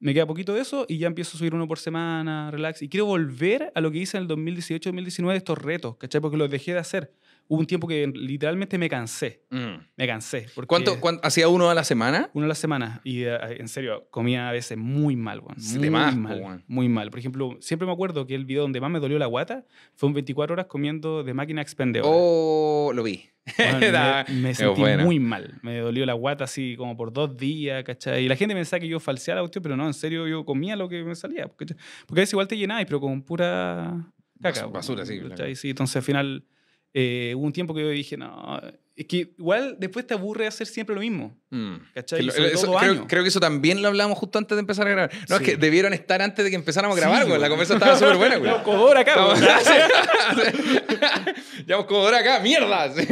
Me queda poquito de eso y ya empiezo a subir uno por semana, relax. Y quiero volver a lo que hice en el 2018-2019, estos retos, ¿cachai? Porque los dejé de hacer. Hubo un tiempo que literalmente me cansé. Mm. Me cansé. Porque ¿Cuánto, cuánto- ¿Hacía uno a la semana? Uno a la semana. Y eh, en serio, comía a veces muy mal, weón. Muy de más, po, mal. weón. Muy mal. Por ejemplo, siempre me acuerdo que el video donde más me dolió la guata fue un 24 horas comiendo de máquina expendedora. Oh, lo vi. [LAUGHS] Me, me sentí buena. muy mal. Me dolió la guata así como por dos días, ¿cachai? Y la gente pensaba que yo falseaba la cuestión, pero no, en serio, yo comía lo que me salía. ¿cachai? Porque a veces igual te llenabas, pero con pura caca. Bas- basura, sí. Sí, entonces al final eh, hubo un tiempo que yo dije, no, es que igual después te aburre hacer siempre lo mismo. Mm. ¿Cachai? Que lo- Sobre eso- todo creo, que eso también lo hablamos justo antes de empezar a grabar. No, Sí. es que debieron estar antes de que empezáramos a grabar, Sí, güey. La güey. conversa estaba súper buena, güey. No, Codora acá, güey. Llevamos como hora [LAUGHS] acá, mierda. Sí,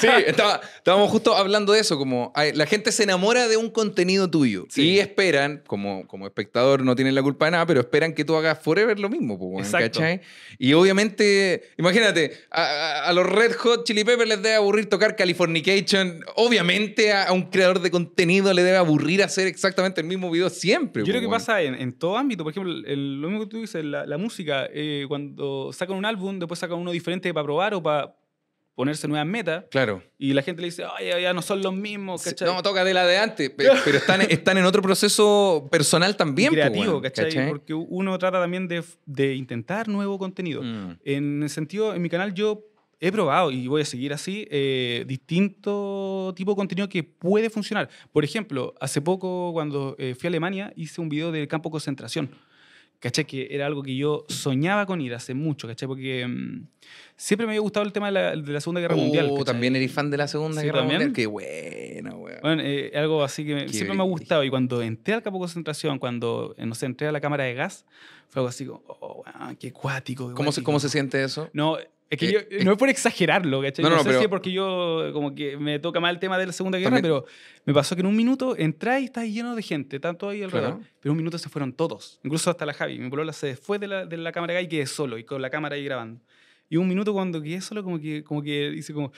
Sí, estaba- estábamos justo hablando de eso, como ay, la gente se enamora de un contenido tuyo y esperan, como, como espectador no tienen la culpa de nada, pero esperan que tú hagas forever lo mismo, pues, weón, Exacto. ¿cachai? Y obviamente, imagínate, a, a- a los Red Hot Chili Peppers les debe aburrir tocar Californication, obviamente a, a un creador de contenido le debe aburrir hacer exactamente el mismo video siempre. Yo creo que pasa en, en todo ámbito. Por ejemplo, el- lo mismo que tú dices, la, la música, eh, cuando sacan un álbum, después sacan uno diferente para probar o para ponerse nuevas metas, Claro. y la gente le dice, ay, ya, no son los mismos, ¿cachai? No, toca de la de antes, pe- [LAUGHS] pero están, están en otro proceso personal también. po, creativo, ¿cachai? Porque uno trata también de, de intentar nuevo contenido. Mm. En el sentido, en mi canal yo he probado y voy a seguir así eh, distinto tipo de contenido que puede funcionar. Por ejemplo, hace poco cuando eh, fui a Alemania hice un video del campo de concentración. ¿Cachai? Que era algo que yo soñaba con ir hace mucho, ¿cachai? Porque mm, siempre me había gustado el tema de la, de la Segunda Guerra Oh, Mundial. ¿cachai? también eres fan de la Segunda Sí, Guerra ¿también? Mundial. Qué bueno, weón. Bueno, eh, algo así que Qué siempre me ha gustado. Y cuando entré al campo de concentración, cuando, eh, no sé, entré a la cámara de gas, fue algo así como, oh, qué cuático. qué ¿Cómo, se, cuático". ¿Cómo se siente eso? No, es que Eh, yo, no es por exagerarlo, ¿cachai? No, No, no, sé pero- si es porque yo como que me toca mal el tema de la Segunda Guerra, También- pero me pasó que en un minuto entré y estaba lleno de gente, tanto ahí alrededor, Claro. pero en un minuto se fueron todos, incluso hasta la Javi. Mi polola se fue de la, de la cámara y quedé solo y con la cámara ahí grabando. Y un minuto cuando quedé solo como que, como que hice como...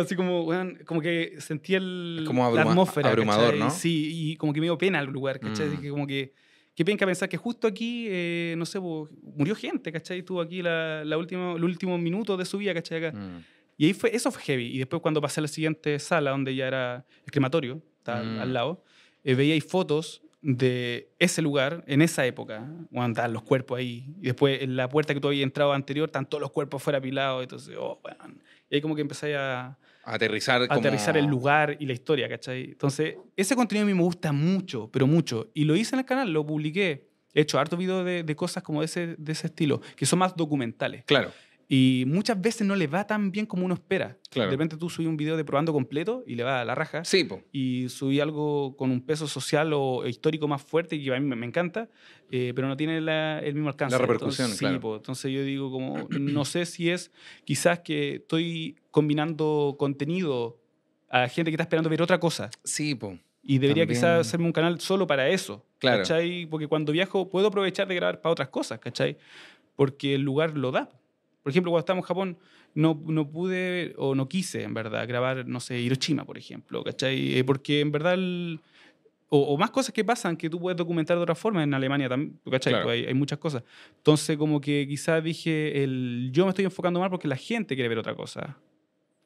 así como, como que sentí el, como la abruma- atmósfera. abrumador, ¿cachai? ¿no? Sí, y como que me dio pena el lugar, ¿cachai? Mm. Dije como que, qué penca pensar que justo aquí, eh, no sé, po, murió gente, ¿cachai? Estuvo aquí la, la última, los últimos minutos de su vida, ¿cachai? Acá. Mm. Y ahí fue, eso fue heavy. Y después cuando pasé a la siguiente sala, donde ya era el crematorio, estaba Mm. al lado, eh, veía ahí fotos de ese lugar en esa época, cuando estaban los cuerpos ahí. Y después en la puerta que tú habías entrado anterior, están todos los cuerpos fuera apilados. Entonces, oh, weón. Y ahí como que empecé a, Aterrizar, a como... aterrizar el lugar y la historia, ¿cachai? Entonces, ese contenido a mí me gusta mucho, pero mucho. Y lo hice en el canal, lo publiqué. He hecho harto video de, de cosas como de ese, de ese estilo, que son más documentales. Claro. Y muchas veces no le va tan bien como uno espera. Claro. De repente tú subís un video de probando completo y le va a la raja. Sí, po. Y subí algo con un peso social o histórico más fuerte que a mí me, encanta, eh, pero no tiene la- el mismo alcance. La repercusión, Entonces, claro. Sí, po. entonces yo digo como, no sé si es quizás que estoy combinando contenido a gente que está esperando ver otra cosa. Sí, po. Y debería También. quizás hacerme un canal solo para eso. Claro. ¿cachai? Porque cuando viajo puedo aprovechar de grabar para otras cosas, ¿cachai? Porque el lugar lo da. Por ejemplo, cuando estábamos en Japón, no, no pude o no quise, en verdad, grabar, no sé, Hiroshima, por ejemplo, ¿cachai? Eh, Porque en verdad el- o, o más cosas que pasan que tú puedes documentar de otra forma en Alemania también, ¿tú ¿cachai? Claro. Pues hay, hay muchas cosas. Entonces, como que quizás dije, el, yo me estoy enfocando mal porque la gente quiere ver otra cosa.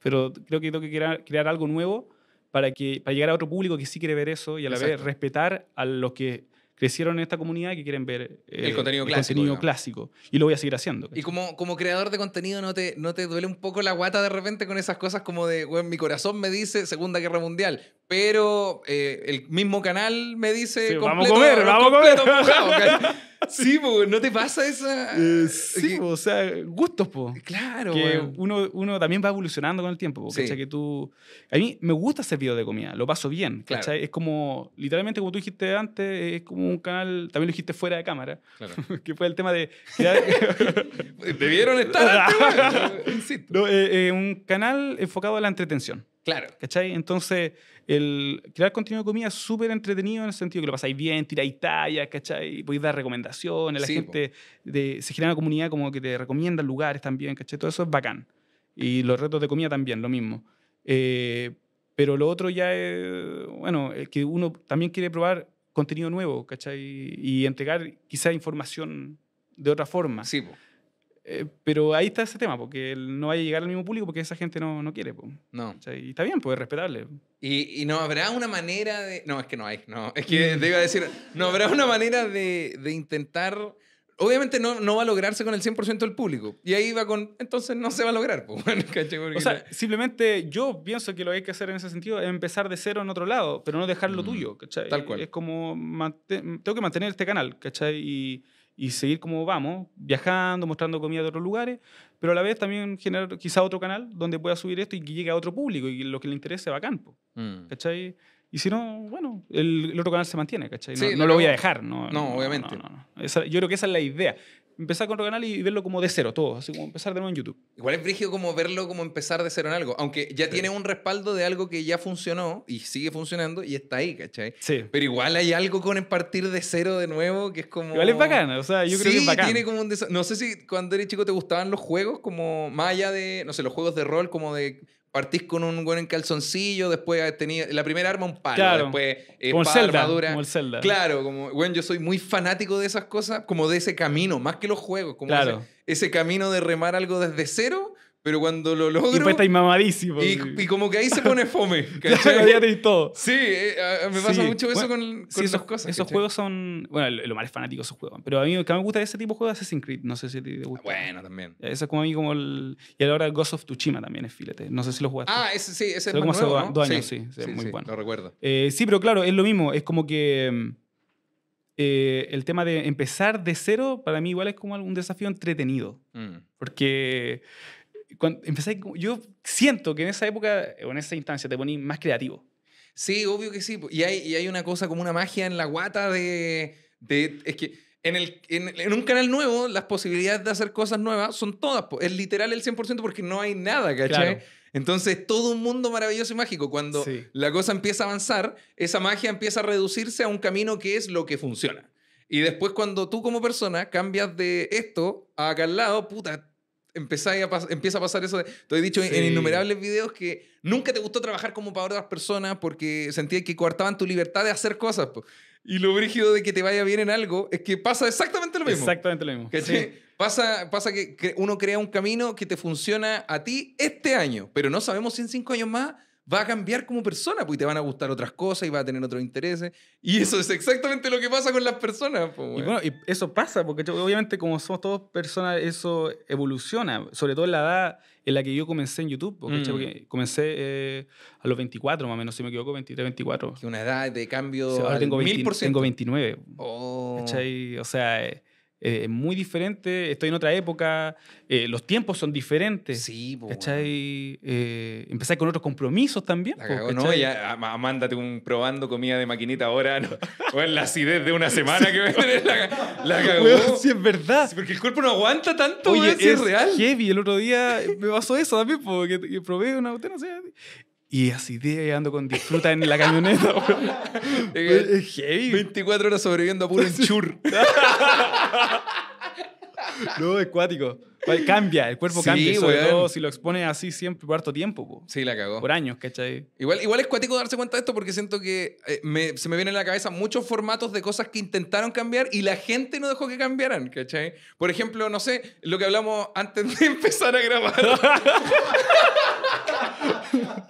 Pero creo que tengo que crear, crear algo nuevo para, que, para llegar a otro público que sí quiere ver eso y a la vez Exacto. respetar a los que crecieron en esta comunidad que quieren ver eh, El contenido clásico, contenido digamos. clásico. Y lo voy a seguir haciendo. Y como, como creador de contenido, ¿no te, ¿no te duele un poco la guata de repente con esas cosas como de, bueno, mi corazón me dice Segunda Guerra Mundial, pero eh, el mismo canal me dice... Sí, vamos a completo- comer, vamos a comer. completo mojado, [LAUGHS] sí, pues, ¿no te pasa esa...? Eh, sí, que- po, o sea, gustos, po. claro, que uno, uno también va evolucionando con el tiempo. po, Sí. Que tú... A mí me gusta hacer videos de comida, lo paso bien. Claro. Es como, literalmente como tú dijiste antes, es como un canal, también lo dijiste fuera de cámara, Claro. [LAUGHS] que fue el tema de... [LAUGHS] Debieron estar antes, weón. Insisto. No, eh, eh, un canal enfocado a la entretención. Claro. ¿Cachai? Entonces, el crear contenido de comida es súper entretenido en el sentido que lo pasáis bien, tiráis tallas, ¿cachai? Podéis dar recomendaciones, la Sí, gente de, se genera una comunidad como que te recomienda lugares también, ¿cachai? Todo eso es bacán. Y los retos de comida también, lo mismo. Eh, pero lo otro ya es, bueno, es que uno también quiere probar contenido nuevo, ¿cachai? Y entregar quizá información de otra forma. Sí, po. Eh, pero ahí está ese tema, porque él no vaya a llegar al mismo público porque esa gente no, no quiere. po. No. ¿Cachai? Y está bien, pues es respetable. Y, y no habrá una manera de. No, es que no hay. No, es que te iba a decir. No habrá una manera de, de intentar. Obviamente no, no va a lograrse con el 100% del público. Y ahí va con. Entonces no se va a lograr. Pues, [LAUGHS] bueno. Porque O sea, simplemente yo pienso que lo que hay que hacer en ese sentido es empezar de cero en otro lado, pero no dejar lo Mm, tuyo, ¿cachai? tal cual. Es como, tengo que mantener este canal, ¿cachai? Y, y seguir como vamos, viajando, mostrando comida de otros lugares, pero a la vez también generar quizá otro canal donde pueda subir esto y que llegue a otro público y lo que le interese, bacán, po, Mm. ¿cachai? Y si no, bueno, el, el otro canal se mantiene, ¿cachai? No, Sí, no lo voy a dejar, ¿no? No, obviamente. no, no. Esa- yo creo que esa es la idea. Empezar con otro canal y verlo como de cero, todo, así como empezar de nuevo en YouTube. Igual es brígido como verlo como empezar de cero en algo. Aunque ya tiene un respaldo de algo que ya funcionó y sigue funcionando y está ahí, ¿cachai? Sí. Pero igual hay algo con partir de cero de nuevo que es como. Igual es bacán, o sea, yo creo que es bacán. tiene como un No sé si cuando eres chico te gustaban los juegos, como más allá de, no sé, los juegos de rol, como de partís con un buen en calzoncillo, después tenía la primera arma un palo, Claro. después eh, como el espada, Zelda, armadura. como el Zelda. Claro, como, bueno, yo soy muy fanático de esas cosas, como de ese camino, más que los juegos, como Claro. ese, ese camino de remar algo desde cero, pero cuando lo logro... Y después estáis mamadísimo. y, sí. y como que ahí se pone fome, [LAUGHS] ¿cachai? ya tenéis todo. Sí, eh, a- me pasa Sí, mucho eso bueno, con, con Sí, esas esos, cosas. esos ¿cachai? juegos son. Bueno, lo más fanático esos juegos. Pero a mí lo que me gusta de ese tipo de juegos es Assassin's Creed. No sé si te gusta. Bueno, también. Eso es como a mí como el. Y ahora Ghost of Tsushima también es filete. No sé si lo jugaste. Ah, ese sí, ese es como hace nuevo, dos- ¿no? dos años, sí, sí, muy bueno. Lo recuerdo. Eh, sí, pero claro, es lo mismo. Es como que. eh, el tema de empezar de cero, para mí igual es como un desafío entretenido. Mm. Porque cuando como- yo siento que en esa época o en esa instancia te ponís más creativo. Sí, obvio que sí. Y hay, y hay una cosa como una magia en la guata de... de es que en, el, en, en un canal nuevo las posibilidades de hacer cosas nuevas son todas. Es literal el 100% porque no hay nada, ¿cachai? Claro. Entonces todo un mundo maravilloso y mágico. Cuando Sí. la cosa empieza a avanzar, esa magia empieza a reducirse a un camino que es lo que funciona. Y después cuando tú como persona cambias de esto a acá al lado, puta, empezáis a empieza a pasar eso. De, te he dicho en- en Sí. innumerables videos que nunca te gustó trabajar como para otras personas porque sentías que coartaban tu libertad de hacer cosas. po. Y lo brígido de que te vaya bien en algo es que pasa exactamente lo mismo. Exactamente lo mismo. Sí. Pasa, pasa que uno crea un camino que te funciona a ti este año, pero no sabemos si en cinco años más va a cambiar como persona, pues y te van a gustar otras cosas y va a tener otros intereses. Y eso es exactamente lo que pasa con las personas. pues, Y weón. bueno, y eso pasa, porque obviamente como somos todos personas, eso evoluciona, sobre todo en la edad en la que yo comencé en YouTube, porque, Mm. porque comencé eh, a los 24 más o menos, si me equivoco, 23, 24. que una edad de cambio O sea, ahora al tengo, 20 mil por ciento. tengo 29. Oh. O sea, eh, eh, es muy diferente, estoy en otra época, eh, los tiempos son diferentes. Sí. ¿Cachai? Eh, con otros compromisos también. Po, ¿no? Ya, mándate un probando comida de maquinita ahora, ¿no? [LAUGHS] O en la acidez de una semana que va a tener la, la [LAUGHS] cagó. Sí, es verdad. Sí, porque el cuerpo no aguanta tanto, Oye, si es, es real. heavy. El otro día me pasó eso también, porque que probé una botella, no sé. Y así de ando con disfruta en la camioneta. weón. [LAUGHS] Eh, es heavy. 24 horas sobreviviendo a puro enchur. [LAUGHS] No, es cuático. Vale, Cambia, el cuerpo Sí, cambia. Sobre weón. todo si lo expones así siempre por harto tiempo, po. Sí, la cagó. por años, ¿cachai? Igual, igual es cuático darse cuenta de esto porque siento que eh, me- se me vienen a la cabeza muchos formatos de cosas que intentaron cambiar y la gente no dejó que cambiaran, ¿cachai? Por ejemplo, no sé, lo que hablamos antes de [LAUGHS] empezar a grabar.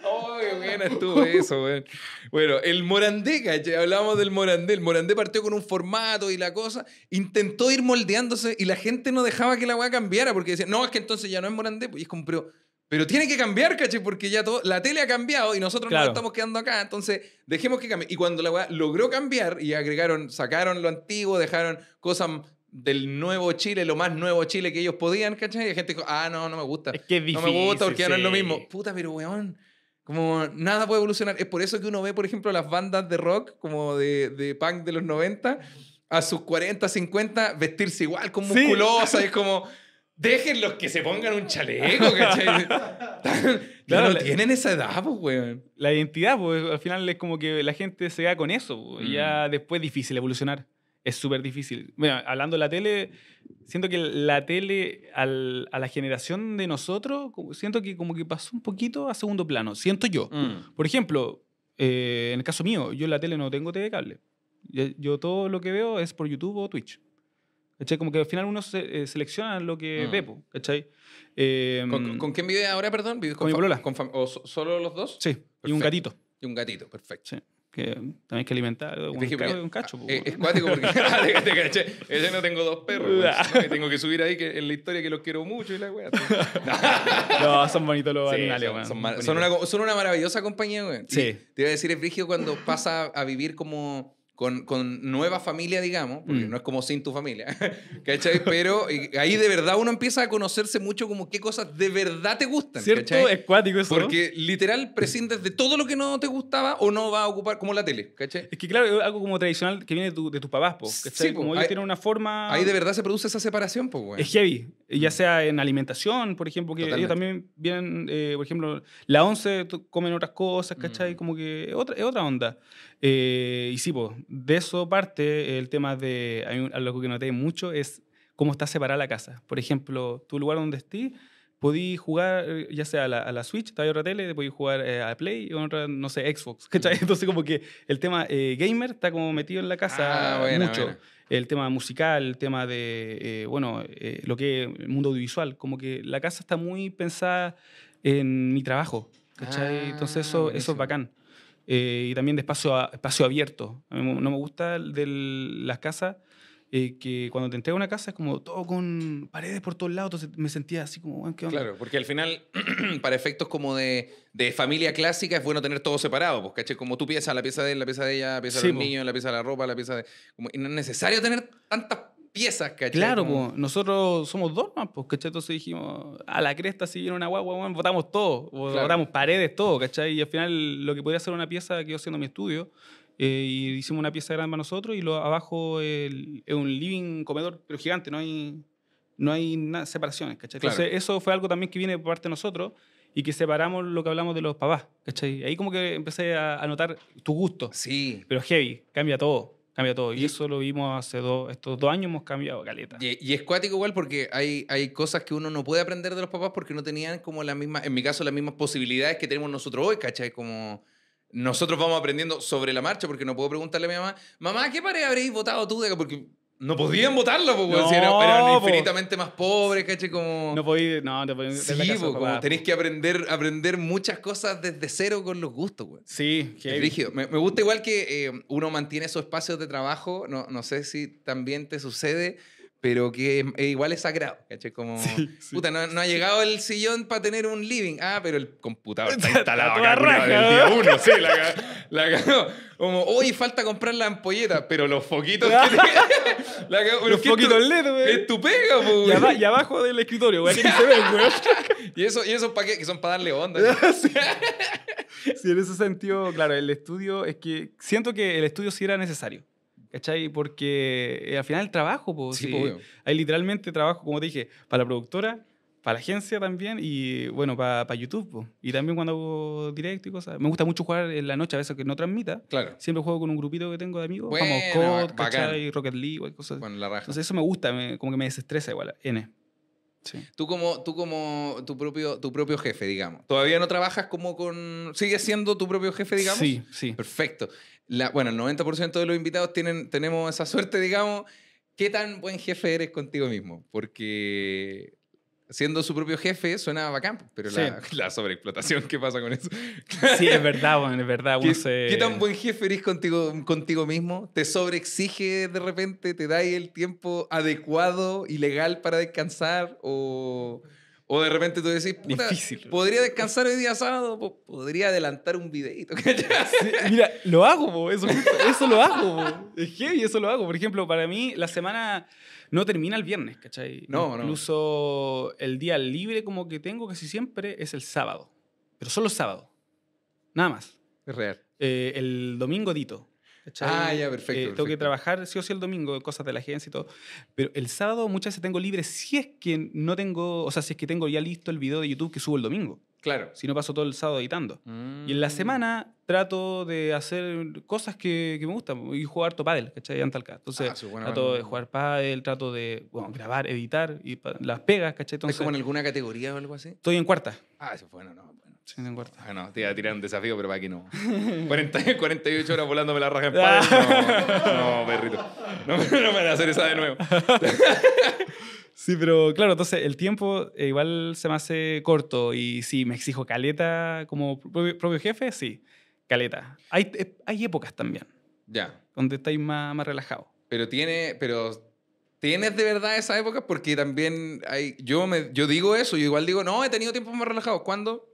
Oh, qué buena estuvo eso, weón. Bueno, el Morandé, ¿cachai? Hablábamos del Morandé. El Morandé partió con un formato y la cosa. Intentó ir moldeándose y la gente no dejaba que la weá cambiara porque decía, no, es que entonces ya no es Morandé. Y es como, pero, pero tiene que cambiar, ¿cachai? Porque ya todo, la tele ha cambiado y nosotros Claro. nos estamos quedando acá. Entonces, dejemos que cambie. Y cuando la weá logró cambiar y agregaron, sacaron lo antiguo, dejaron cosas del nuevo Chile, lo más nuevo Chile que ellos podían, ¿cachai? Y la gente dijo, ah, no, no me gusta. Es que es No me gusta porque ya no es lo sí. mismo. Puta, pero weón. Como nada puede evolucionar. Es por eso que uno ve, por ejemplo, las bandas de rock, como de, de punk de los 90, a sus 40, 50, vestirse igual, con Sí. musculosa. y es como, [LAUGHS] déjenlos que se pongan un chaleco, [LAUGHS] ¿cachai? Claro, no la- tienen esa edad, pues, weón. La identidad, pues al final es como que la gente se da con eso. po, y Mm. ya después es difícil evolucionar. Es súper difícil. Bueno, hablando de la tele, siento que la tele al- a la generación de nosotros, siento que como que pasó un poquito a segundo plano. Siento yo. Mm. Por ejemplo, eh, en el caso mío, yo en la tele no tengo TV cable. Yo, yo todo lo que veo es por YouTube o Twitch. ¿Cachai? Como que al final uno se- eh, selecciona lo que Mm. ve, ¿cachai? Eh, ¿Con, con quién vive ahora, perdón? ¿Vives Con mi polola. con ¿O so- solo los dos? Sí, y un Perfecto. gatito. Y un gatito, perfecto. Sí, que también hay que alimentar. Un, Dije, un cacho. po, Eh, es cuático porque [LAUGHS] [LAUGHS] te, caché. Ese no tengo dos perros. weón. No, que tengo que subir ahí que en la historia que los quiero mucho y la wea. [LAUGHS] No, son bonitos los Sí, animales, son, son mar- bonitos. son una, son una maravillosa compañía, güey. Y Sí. Te iba a decir, es brígido cuando pasa a vivir como con, con nueva familia, digamos, porque Mm. no es como sin tu familia, [LAUGHS] ¿cachai? Pero eh, ahí de verdad uno empieza a conocerse mucho como qué cosas de verdad te gustan, ¿Cierto? ¿cachai? Es cuático eso. Porque literal prescindes de todo lo que no te gustaba o no va a ocupar como la tele, ¿cachai? Es que claro, es algo como tradicional que viene de, tu- de tus papás, po, ¿cachai? Sí, po, como ellos ahí- tienen una forma... Ahí de verdad se produce esa separación, pues, güey. Es heavy, ya sea en alimentación, por ejemplo, que ellos Totalmente. también vienen, eh, por ejemplo, la 11 to- comen otras cosas, ¿cachai? Mm. Como que es otra, es otra onda. Eh, y sí, pues, de eso parte el tema de, a mí algo que noté mucho es cómo está separada la casa. Por ejemplo, tu lugar donde estés, podí jugar, eh, ya sea a la, a la Switch, estaba otra tele, podí jugar eh, a Play o otra, no sé, Xbox, [LAUGHS] ¿cachai? Mm. Entonces como que el tema eh, gamer está como metido en la casa Ah, buena, mucho buena. el tema musical, el tema de, eh, bueno, eh, lo que es el mundo audiovisual, como que la casa está muy pensada en mi trabajo, ¿cachai? Ah, Entonces eso, eso es bacán. Eh, y también de espacio, a- espacio abierto. A mí no me gusta de las casas eh, que cuando te entrega una casa es como todo con paredes por todos lados, entonces me sentía así como, "Weón, ¿qué onda?". Claro, porque al final, [CLEARS THROAT] para efectos como de, de familia clásica, es bueno tener todo separado, pues, ¿cachai? Como tu pieza, la pieza de él, la pieza de ella, la pieza Sí, de los po. niños, la pieza de la ropa, la pieza de... como- y no es necesario tener tantas piezas, ¿cachai? Claro, Como- po, nosotros somos dos más, pues, ¿cachai? Entonces dijimos, a la cresta, si viene una guagua, weón, botamos todo, Claro. botamos paredes, todo, ¿cachai? Y al final lo que podía ser una pieza quedó siendo mi estudio, eh, y hicimos una pieza grande para nosotros, y lo, abajo es un living, comedor, pero gigante, no hay, no hay separaciones, ¿cachai? Claro. Entonces eso fue algo también que viene por parte de nosotros, y que separamos lo que hablamos de los papás, ¿cachai? Ahí como que empecé a, a notar tu gusto, Sí. pero heavy, cambia todo. Cambia todo. Y eso lo vimos hace dos, estos dos años, hemos cambiado caleta. Y, y es cuático igual porque hay, hay cosas que uno no puede aprender de los papás porque no tenían como la misma, en mi caso, las mismas posibilidades que tenemos nosotros hoy, ¿cachai? Como nosotros vamos aprendiendo sobre la marcha porque no puedo preguntarle a mi mamá, mamá, ¿qué pared habréis votado tú? de acá?" Porque no podían votarlo, porque No, eran, eran po. infinitamente más pobres, ¿cachai? Como... No podéis, no, te podéis Sí, casa, po, como tenéis que aprender, aprender muchas cosas desde cero con los gustos, güey. Sí, heavy. rígido. Me, me gusta igual que eh, uno mantiene esos espacios de trabajo, no, no sé si también te sucede, pero que igual es sagrado, ¿cachai? Como, Sí, sí. puta, no, no ha llegado el sillón para tener un living. Ah, pero el computador [LAUGHS] está instalado acá, raja, del día ¿no? uno, sí, la, la. Como, hoy falta comprar la ampolleta, pero los foquitos que [LAUGHS] te- [LAUGHS] la Los esto- LED, güey. Es tu pega, po, Y, güey. aba- y abajo del escritorio, güey, que se ve, güey. Y eso, y esos paquetes que son para darle onda. sí. Sí, en ese sentido, claro, el estudio es que siento que el estudio sí era necesario. ¿Cachai? Porque eh, al final el trabajo, pues, Sí, obvio. hay literalmente trabajo, como te dije, para la productora, Para la agencia también y bueno, para YouTube. po. Y también cuando hago directo y cosas. Me gusta mucho jugar en la noche, a veces que no transmita. Claro. Siempre juego con un grupito que tengo de amigos. Bueno, Jugamos COD. ¿cachai? Rocket League, cosas. Con la raja. Entonces eso me gusta, me- como que me desestresa igual. N. Sí. Tú como, tú como tu, propio, tu propio jefe, digamos. ¿Todavía no trabajas como con... ¿Sigues siendo tu propio jefe, digamos? Sí, sí. Perfecto. La, bueno, el 90% de los invitados tienen, tenemos esa suerte, digamos. ¿Qué tan buen jefe eres contigo mismo? Porque siendo su propio jefe suena bacán, pero la, [LAUGHS] la sobreexplotación, ¿qué pasa con eso? Sí, es verdad, bueno, es verdad. ¿Qué, se... qué tan buen jefe eres contigo, contigo mismo? ¿Te sobreexige de repente? ¿Te da el tiempo adecuado y legal para descansar? ¿O, o de repente tú decís, puta, Difícil. podría descansar hoy día sábado? Po- Podría adelantar un videito. [LAUGHS] Sí, mira, lo hago, po, eso, eso lo hago. po. Es heavy, eso lo hago. Por ejemplo, para mí la semana no termina el viernes, ¿cachai? No, no. Incluso el día libre como que tengo casi siempre es el sábado. Pero solo sábado. Nada más. es real. Eh, el domingo dito. ¿cachai? Ah, ya, perfecto, Eh, Tengo que perfecto. trabajar sí o sí el domingo, cosas de la agencia y todo. Pero el sábado muchas veces tengo libre si es que no tengo, o sea, si es que tengo ya listo el video de YouTube que subo el domingo. Claro. Si no paso todo el sábado editando. Y en la Mm. semana trato de hacer cosas que, que me gustan y jugar harto pádel, ¿cachai? En Talca. Entonces, Ah, sí, trato de jugar pádel, trato de bueno, grabar, editar y las pegas, ¿cachai? ¿Estás Entonces, como en alguna categoría o algo así? estoy en cuarta. Ah, eso fue bueno, no. Bueno. Sí, en cuarta. Ah, no, te iba a tirar un desafío, pero para aquí no. [LAUGHS] 40, 48 horas volándome la raja en [LAUGHS] pádel. No, no, perrito. No, [LAUGHS] no me van a hacer esa de nuevo. Sí, pero claro, entonces el tiempo eh, igual se me hace corto y sí, me exijo caleta como propio, propio jefe, sí, caleta. Hay, eh, hay épocas también Ya. donde estáis más, más relajados. Pero tiene, pero ¿tienes de verdad esa época? Porque también hay, yo me, yo digo eso, yo igual digo, no, he tenido tiempos más relajados. ¿Cuándo?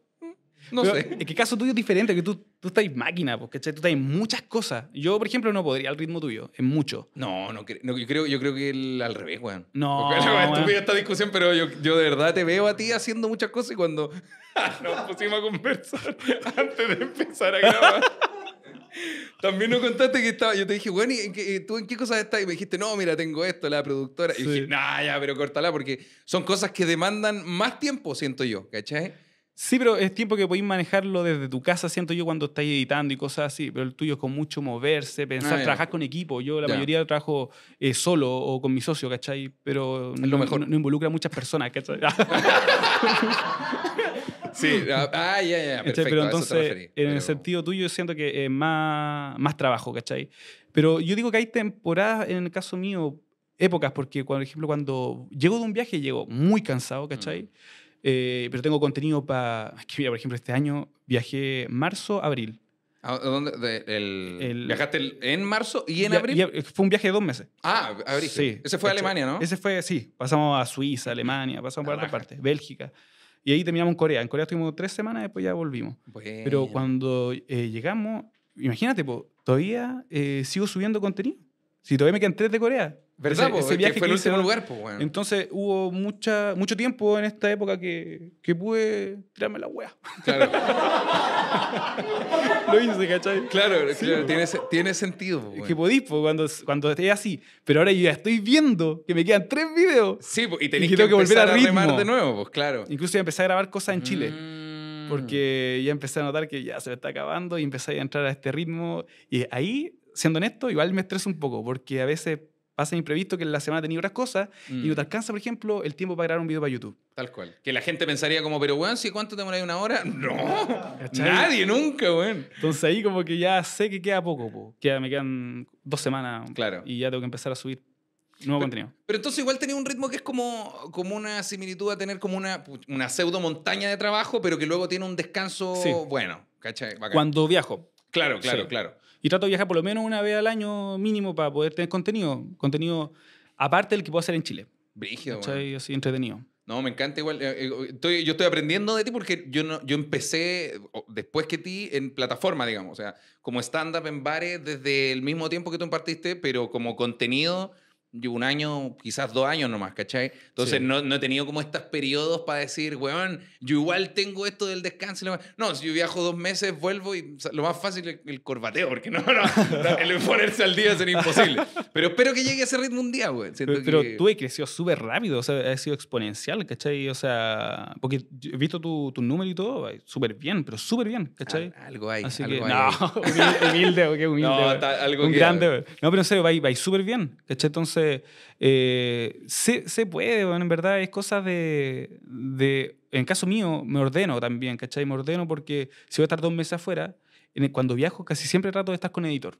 No Pero sé. Es que caso tuyo es diferente, que tú, tú estás máquina, ¿cachai? Tú estás muchas cosas. Yo, por ejemplo, no podría al ritmo tuyo, en mucho. No, no, no, yo creo, yo creo que el- al revés, weón. No, Porque es estúpida esta discusión, pero yo, yo de verdad te veo a ti haciendo muchas cosas y cuando [LAUGHS] nos pusimos a conversar [LAUGHS] antes de empezar a grabar. También nos contaste que estaba. Yo te dije, bueno, ¿y en qué- tú en qué cosas estás? Y me dijiste, no, mira, tengo esto, la productora. Y Sí. dije, nah, ya, pero córtala, porque son cosas que demandan más tiempo, siento yo, ¿cachai? Sí, pero es tiempo que podéis manejarlo desde tu casa, siento yo, cuando estáis editando y cosas así. Pero el tuyo es con mucho moverse, pensar, Ah, trabajar con equipo. Yo la Ya. mayoría trabajo eh, solo o con mi socio, ¿cachai? Pero no, lo mejor. no- no involucra a muchas personas, ¿cachai? [LAUGHS] Sí, ah, ah, ya, ya, perfecto. Pero entonces, referí. en el sentido tuyo, siento que es más, más trabajo, ¿cachai? Pero yo digo que hay temporadas, en el caso mío, épocas, porque, por ejemplo, cuando llego de un viaje, llego muy cansado, ¿cachai? Mm. Eh, pero tengo contenido para... [LAUGHS] Es que, mira, por ejemplo, este año viajé marzo, abril. ¿A dónde? De- el- El- ¿Viajaste el- en marzo y en abril? fue un viaje de dos meses. Ah, abril. Sí. Ese fue a. Alemania, ¿no? Ese fue, sí. Pasamos a Suiza, Alemania, pasamos por otras partes, Bélgica. Y ahí terminamos en Corea. En Corea estuvimos tres semanas, después ya volvimos. Pero Bueno. cuando eh, llegamos, imagínate, po, todavía eh, sigo subiendo contenido. Si todavía me quedan tres de Corea. ¿Verdad? Ese- ese que viaje fue el que hice, último lugar, pues, bueno. Entonces hubo mucha, mucho tiempo en esta época que, que pude tirarme la wea. Claro, [LAUGHS] Lo hice, ¿cachai? claro, Sí, claro, tiene, tiene sentido. po, Es bueno. que podís, po, cuando, cuando esté así. Pero ahora yo ya estoy viendo que me quedan tres videos. Sí, po, y tenés que que, volver a remar ritmo. de nuevo, pues claro. Incluso ya empecé a grabar cosas en Chile. Mm. porque ya empecé a notar que ya se me está acabando y empecé a entrar a este ritmo. Y ahí, siendo honesto, igual me estreso un poco, porque a veces pasa imprevisto que en la semana tenía otras cosas y Mm, no te alcanza, por ejemplo, el tiempo para grabar un video para YouTube. Tal cual. Que la gente pensaría como, pero weón, ¿sí cuánto te demoráis una hora? [LAUGHS] No, ¿Cachai? nadie, nunca, weón. Entonces ahí como que ya sé que queda poco, po. Queda- me quedan dos semanas Claro. y ya tengo que empezar a subir nuevo contenido. Pero entonces igual tenía un ritmo que es como, como una similitud a tener como una, una pseudo montaña de trabajo, pero que luego tiene un descanso Sí. bueno. ¿Cachai? Bacán. Cuando viajo. Claro, claro, Sí. claro. Y trato de viajar por lo menos una vez al año mínimo para poder tener contenido. Contenido aparte del que puedo hacer en Chile. Brígido. ¿Cachai? Así entretenido. No, me encanta igual. eh, eh, Estoy, yo estoy aprendiendo de ti porque yo, no, yo empecé después que ti en plataforma, digamos. O sea, como stand-up en bares desde el mismo tiempo que tú impartiste, pero como contenido llevo un año, quizás dos años nomás, ¿cachai? Entonces Sí. no, no he tenido como estos periodos para decir, weón, yo igual tengo esto del descanso. y lo- No, si yo viajo dos meses, vuelvo y lo más fácil es el corbateo, porque no, no, el ponerse al día sería imposible. Pero espero que llegue a ese ritmo un día, weón. Pero, pero que- tú has crecido súper rápido, o sea, ha sido exponencial, ¿cachai? O sea, porque he visto tu, tu número y todo, súper bien, pero súper bien, ¿cachai? Al- algo hay, Así algo que, hay no, [LAUGHS] humilde, humilde, qué [LAUGHS] humilde. No, está- algo un que- grande. No, pero en serio, vais súper bien, ¿cachai? Entonces, eh, se, se puede, güey, en verdad, es cosa de, de... En caso mío, me ordeno también, ¿cachai? Me ordeno porque si voy a estar dos meses afuera, en el- cuando viajo casi siempre trato de estar con editor.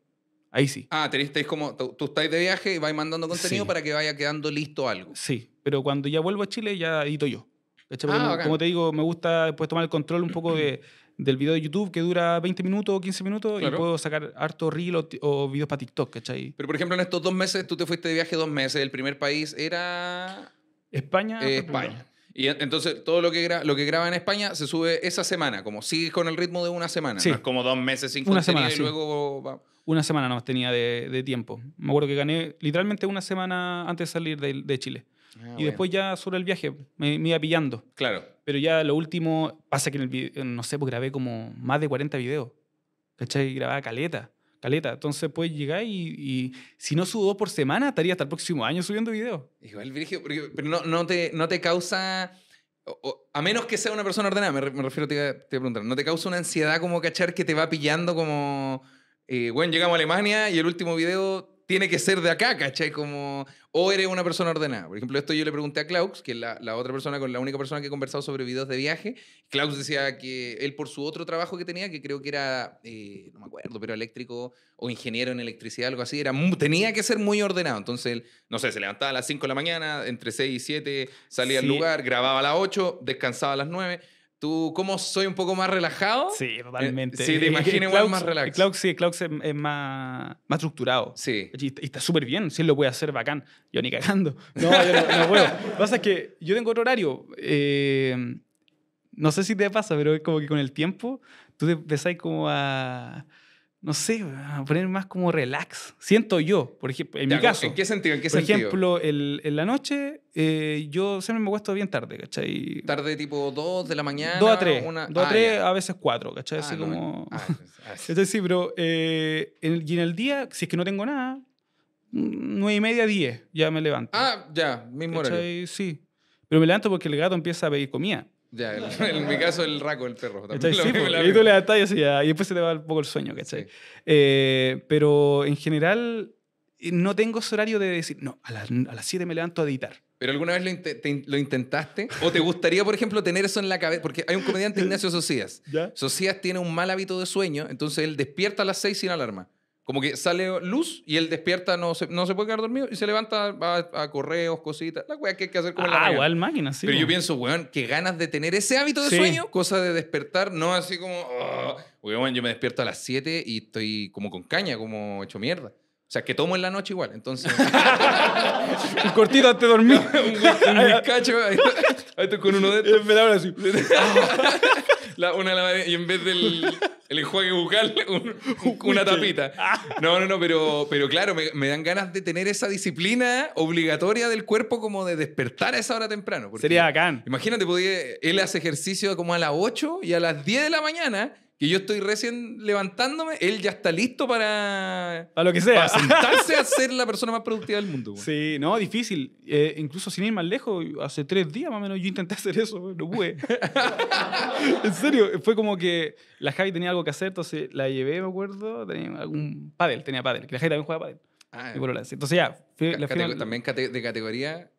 Ahí sí. Ah, tenéis como, tú, estás de viaje y vais mandando contenido Sí. para que vaya quedando listo algo. Sí, pero cuando ya vuelvo a Chile ya edito yo. Ah, como- como te digo, me gusta después tomar el control un poco de, del video de YouTube que dura 20 minutos o 15 minutos Claro. y puedo sacar harto reel o, o videos para TikTok, ¿cachai? Pero, por ejemplo, en estos dos meses, tú te fuiste de viaje dos meses. El primer país era España. eh. España. Y en- entonces, todo lo que, gra- lo que graba en España se sube esa semana. Como sigues con el ritmo de una semana. Sí. No es como dos meses sin Una semana, y sí. luego va- Una semana nomás tenía de, de tiempo. Me acuerdo que gané literalmente una semana antes de salir de, de Chile. Ah, y bueno. después ya sobre el viaje me, me iba pillando. Claro. Pero ya lo último, pasa que en el video, no sé, pues grabé como más de 40 videos. ¿Cachai? Grababa caleta, caleta. Entonces puedes llegar y, y si no subo dos por semana, estaría hasta el próximo año subiendo videos. Igual, Virgilio, pero no, no, te, no te causa. o- o- a menos que sea una persona ordenada, me, re- me refiero, te te preguntar, ¿no te causa una ansiedad como cachar que te va pillando como. eh, bueno, llegamos a Alemania y el último video tiene que ser de acá, ¿cachai? Como. O eres una persona ordenada. Por ejemplo, esto yo le pregunté a Klaus, que es la, la otra persona, con la única persona que he conversado sobre videos de viaje. Klaus decía que él, por su otro trabajo que tenía, que creo que era, eh, no me acuerdo, pero eléctrico o ingeniero en electricidad, algo así, era tenía que ser muy ordenado. Entonces, él, no sé, se levantaba a las 5 de la mañana, entre 6 y 7 salía al lugar, grababa a las 8, descansaba a las 9. ¿Tú, cómo soy un poco más relajado? Sí, totalmente. sí, te imagino igual más relax. Klaus, sí, es, es más, más estructurado. Sí. Y está- y está súper bien, él lo puede hacer bacán. Yo ni cagando. No, yo no, no puedo. Lo que pasa es que yo tengo otro horario. eh, no sé si te pasa, pero es como que con el tiempo tú te empezás como a, no sé, a poner más como relax. Siento yo, por ejemplo, en Ya, mi caso. ¿En qué sentido? ¿En qué por sentido? ejemplo, el- en la noche eh, yo siempre me acuesto bien tarde, ¿cachai? Tarde tipo 2 de la mañana. 2 a 3. Una... 2 a Ah, 3, ya. a veces 4, ¿cachai? Ah, Así no, como... ah, [LAUGHS] ah. Entonces sí, pero eh, en el- y en el día, si es que no tengo nada, mm, nueve y media, 10, ya me levanto. Ah, ya, mismo horario. ¿Cachai? Sí. Pero me levanto porque el gato empieza a pedir comida. Ya, el- [LAUGHS] en mi caso el raco, el perro. También Sí, mismo, y tú misma. levantás y y después se te va un poco el sueño, ¿cachai? Sí. Eh, pero en general eh, no tengo ese horario de decir, no, a las, a las 7 me levanto a editar. ¿Pero alguna vez lo, inte- te in- lo intentaste? ¿O te gustaría, por ejemplo, tener eso en la cabeza? Porque hay un comediante, [LAUGHS] Ignacio Socias. Socias tiene un mal hábito de sueño, entonces él despierta a las 6 sin alarma. Como que sale luz y él despierta, no se, no se puede quedar dormido y se levanta va a, correos, cositas, la wea que hay que hacer como en la Ah, mañana. igual máquina, sí. Pero yo pienso, weón, qué ganas de tener ese hábito de Sí. sueño, cosa de despertar, no así como, "Oh". Weón, yo me despierto a las 7 y estoy como con caña, como hecho mierda. O sea, que tomo en la noche igual, entonces... [LAUGHS] Un cortito antes de dormir. [LAUGHS] un un ahí, ahí estoy con uno de [LAUGHS] estos. Así. La- una lavadera, y en vez del [LAUGHS] el enjuague bucal, un- una tapita. No, no, no, pero, pero claro, me, me dan ganas de tener esa disciplina obligatoria del cuerpo como de despertar a esa hora temprano. Sería bacán. Imagínate, podía, él hace ejercicio como a las 8 y a las 10 de la mañana, que yo estoy recién levantándome, él ya está listo para, A lo que sea. para sentarse a [LAUGHS] ser la persona más productiva del mundo. güey. Sí, no, difícil. Eh, incluso sin ir más lejos, hace tres días más o menos yo intenté [LAUGHS] hacer eso, no pude. [LAUGHS] en serio, fue como que la Javi tenía algo que hacer, entonces la llevé, me acuerdo, tenía algún pádel, tenía pádel, que la Javi también juega pádel. Ah. Entonces ya, fui, la fui también de categoría.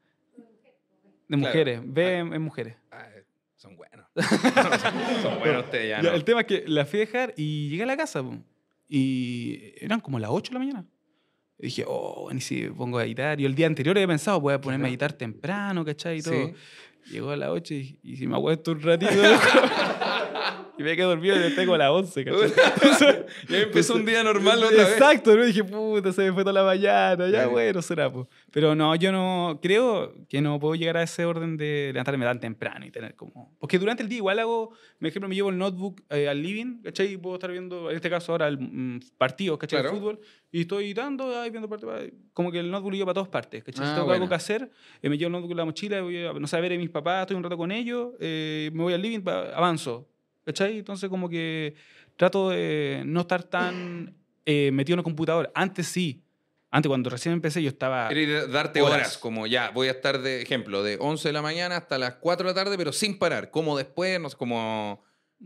de mujeres, ve en, en mujeres. Son buenos. [LAUGHS] son buenos ustedes ya, ¿no? El tema es que la fui a dejar y llegué a la casa, po, y eran como las 8 de la mañana. Y dije, oh, bueno, y si pongo a editar. Y el día anterior había pensado, voy a ponerme a editar temprano, ¿cachai? Y todo. Sí. Llegó a las 8 y, y si me acuesto un ratito. [LAUGHS] y me quedé dormido y me tengo a las 11, ¿cachai? y ahí [LAUGHS] empezó un día normal otra vez. Exacto, ¿no? dije, puta, se me fue toda la mañana, ya bueno, será, pues. Pero no, yo no, creo que no puedo llegar a ese orden de levantarme tan temprano y tener como... Porque durante el día igual hago, por ejemplo, me llevo el notebook eh, al living, ¿cachai? Y puedo estar viendo, en este caso ahora, el mm, partido, ¿cachai? Claro. El fútbol. Y estoy dando, ahí viendo partido, como que el notebook lo llevo para todas partes, ¿cachai? Ah, si tengo buena. algo que hacer, eh, me llevo el notebook en la mochila, voy a, no sé, a ver a mis papás, estoy un rato con ellos, eh, me voy al living, avanzo, ¿cachai? Entonces como que trato de no estar tan eh, metido en el computador. Antes sí. Antes, cuando recién empecé, yo estaba... Era darte Horas. horas. como ya, voy a estar de ejemplo, de 11 de la mañana hasta las 4 de la tarde, pero sin parar. Como después, no sé, como.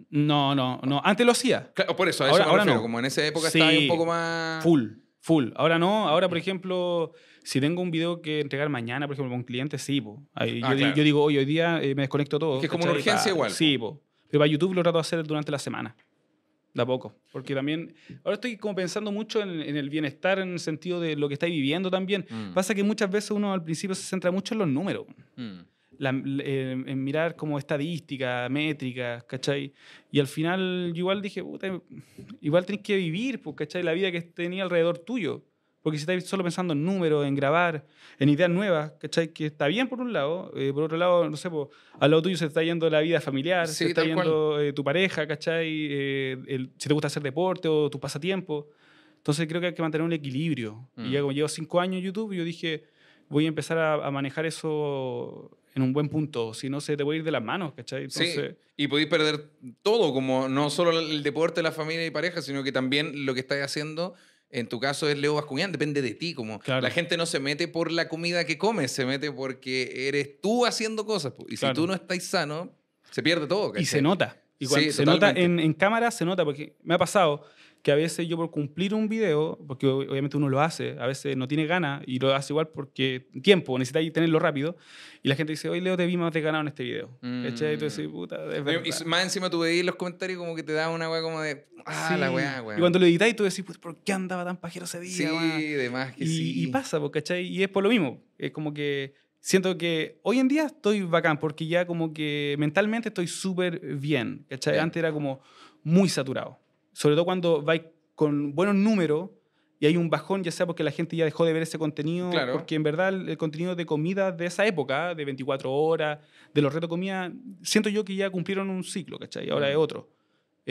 No, no, no. Antes lo hacía. Claro, por eso, a Ahora- eso me ahora refiero. no. Como en esa época Sí. estaba ahí un poco más. Full, full. Ahora no. Ahora, por ejemplo, si tengo un video que entregar mañana, por ejemplo, con un cliente, sí, po. Ahí Ah, yo, di- claro. yo digo, hoy, hoy día eh, me desconecto todo. Que es como una urgencia igual, Sí, po. Pero para YouTube lo trato de hacer durante la semana. De a poco. Porque también. Ahora estoy como pensando mucho en, en el bienestar, en el sentido de lo que estáis viviendo también. Mm. Pasa que muchas veces uno al principio se centra mucho en los números. Mm. la- eh, en mirar como estadísticas, métricas, ¿cachai? Y al final yo igual dije, puta, igual tenés que vivir, pues, ¿cachai? La vida que tenía alrededor tuyo. Porque si estás solo pensando en números, en grabar, en ideas nuevas, ¿cachai? Que está bien por un lado, eh, por otro lado, no sé, pues, al lado tuyo se está yendo la vida familiar, Sí, se está yendo eh, tu pareja, ¿cachai? Eh, el- si te gusta hacer deporte o tu pasatiempo. Entonces creo que hay que mantener un equilibrio. Mm. Y ya como llevo cinco años en YouTube, yo dije, voy a empezar a, a manejar eso en un buen punto, si no se te puede ir de las manos, ¿cachai? Sí, Entonces, y podéis perder todo, como no solo el deporte, la familia y pareja, sino que también lo que estás haciendo, en tu caso es Leo Bascuñán, depende de ti. Como Claro. la gente no se mete por la comida que comes, se mete porque eres tú haciendo cosas. Y Claro. si tú no estás sano, se pierde todo. y se nota. Y Sí, se nota en cámara, se nota, porque me ha pasado que a veces yo por cumplir un video, porque ob- obviamente uno lo hace, a veces no tiene ganas y lo hace igual porque tiempo, necesitas tenerlo rápido, y la gente dice, oye Leo, te vi más desganado en este video. ¿Cachai? Y tú Mm. decís, puta, es Y- verdad. Y más encima tú veías los comentarios como que te da una weá como de, ah, la Sí. weá, weá. Y cuando lo editáis, tú decís, "Puta, ¿por qué andaba tan pajero ese día? Sí, weón?" de más que y, sí. y pasa, pues, ¿cachai? Y es por lo mismo. Es como que siento que hoy en día estoy bacán porque ya como que mentalmente estoy súper bien, ¿cachai? Bien. Antes era como muy saturado. Sobre todo cuando vais con buenos números y hay un bajón, ya sea porque la gente ya dejó de ver ese contenido, Claro. porque en verdad el, el contenido de comida de esa época, de 24 horas, de los retos de comida, siento yo que ya cumplieron un ciclo, ¿cachai? Ahora Mm. es otro.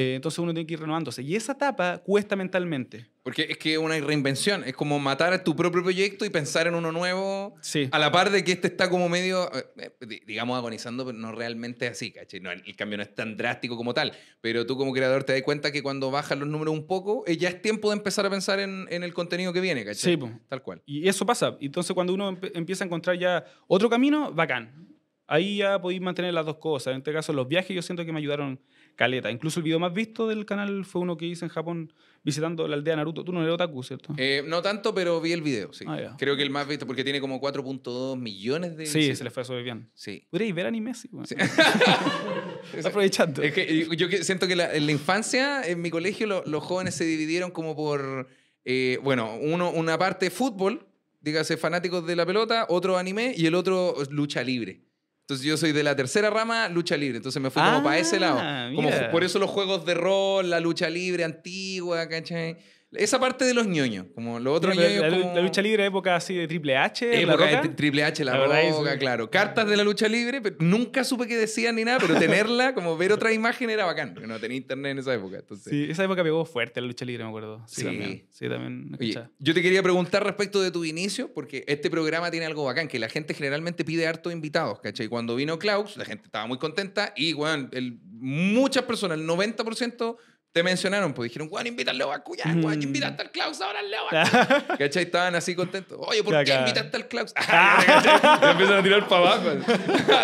Eh, entonces uno tiene que ir renovándose. Y esa etapa cuesta mentalmente. Porque es que es una reinvención, es como matar a tu propio proyecto y pensar en uno nuevo. Sí. A la par de que este está como medio, eh, eh, di- digamos, agonizando, pero no realmente así, ¿cachai? No, el cambio no es tan drástico como tal, pero tú como creador te das cuenta que cuando bajan los números un poco, eh, ya es tiempo de empezar a pensar en, en el contenido que viene, ¿cachai? Sí, po. Tal cual. Y eso pasa. Entonces, cuando uno empieza a encontrar ya otro camino, bacán. Ahí ya podéis mantener las dos cosas. En este caso, los viajes yo siento que me ayudaron caleta. Incluso el video más visto del canal fue uno que hice en Japón visitando la aldea Naruto. Tú no eres otaku, ¿cierto? Eh, no tanto, pero vi el video, sí. Ah. Creo que el más visto, porque tiene como 4.2 millones de sí, visitas. se les fue súper bien. Sí. Podríais ver anime, sí. bueno. Sí. [LAUGHS] [LAUGHS] Aprovechando. Es que yo- siento que la- en la infancia, en mi colegio, lo- los jóvenes se dividieron como por, eh, bueno, uno, una parte fútbol, dígase fanáticos de la pelota, otro anime y el otro lucha libre. Entonces yo soy de la tercera rama, lucha libre. Entonces me fui como Ah, para ese lado. Como, por eso los juegos de rol, la lucha libre antigua, ¿cachai? Esa parte de los ñoños. Como los otros Mira, ñoños la, la- como... la lucha libre época así de Triple H, La Época Roca. de Triple H, La, La es- Roca, claro. Cartas de la lucha libre, pero nunca supe qué decían ni nada, pero [LAUGHS] tenerla, como ver otra imagen era bacán. porque No tenía internet en esa época. Entonces. Sí, esa época pegó fuerte la lucha libre, me acuerdo. Sí, Sí. también. Sí, también. Oye, yo te quería preguntar respecto de tu inicio, porque este programa tiene algo bacán, que la gente generalmente pide harto invitados, ¿cachai? Cuando vino Klaus, la gente estaba muy contenta y, el- muchas personas, el 90%, te mencionaron, pues dijeron, weón, invita al Leo Bascuñán, weón, Mm. invitaste al Klaus, ahora al Leo. [LAUGHS] ¿Cachai? Estaban así contentos. Oye, ¿por qué invitaste al Klaus? [LAUGHS] [LAUGHS] Y empiezan a tirar para abajo.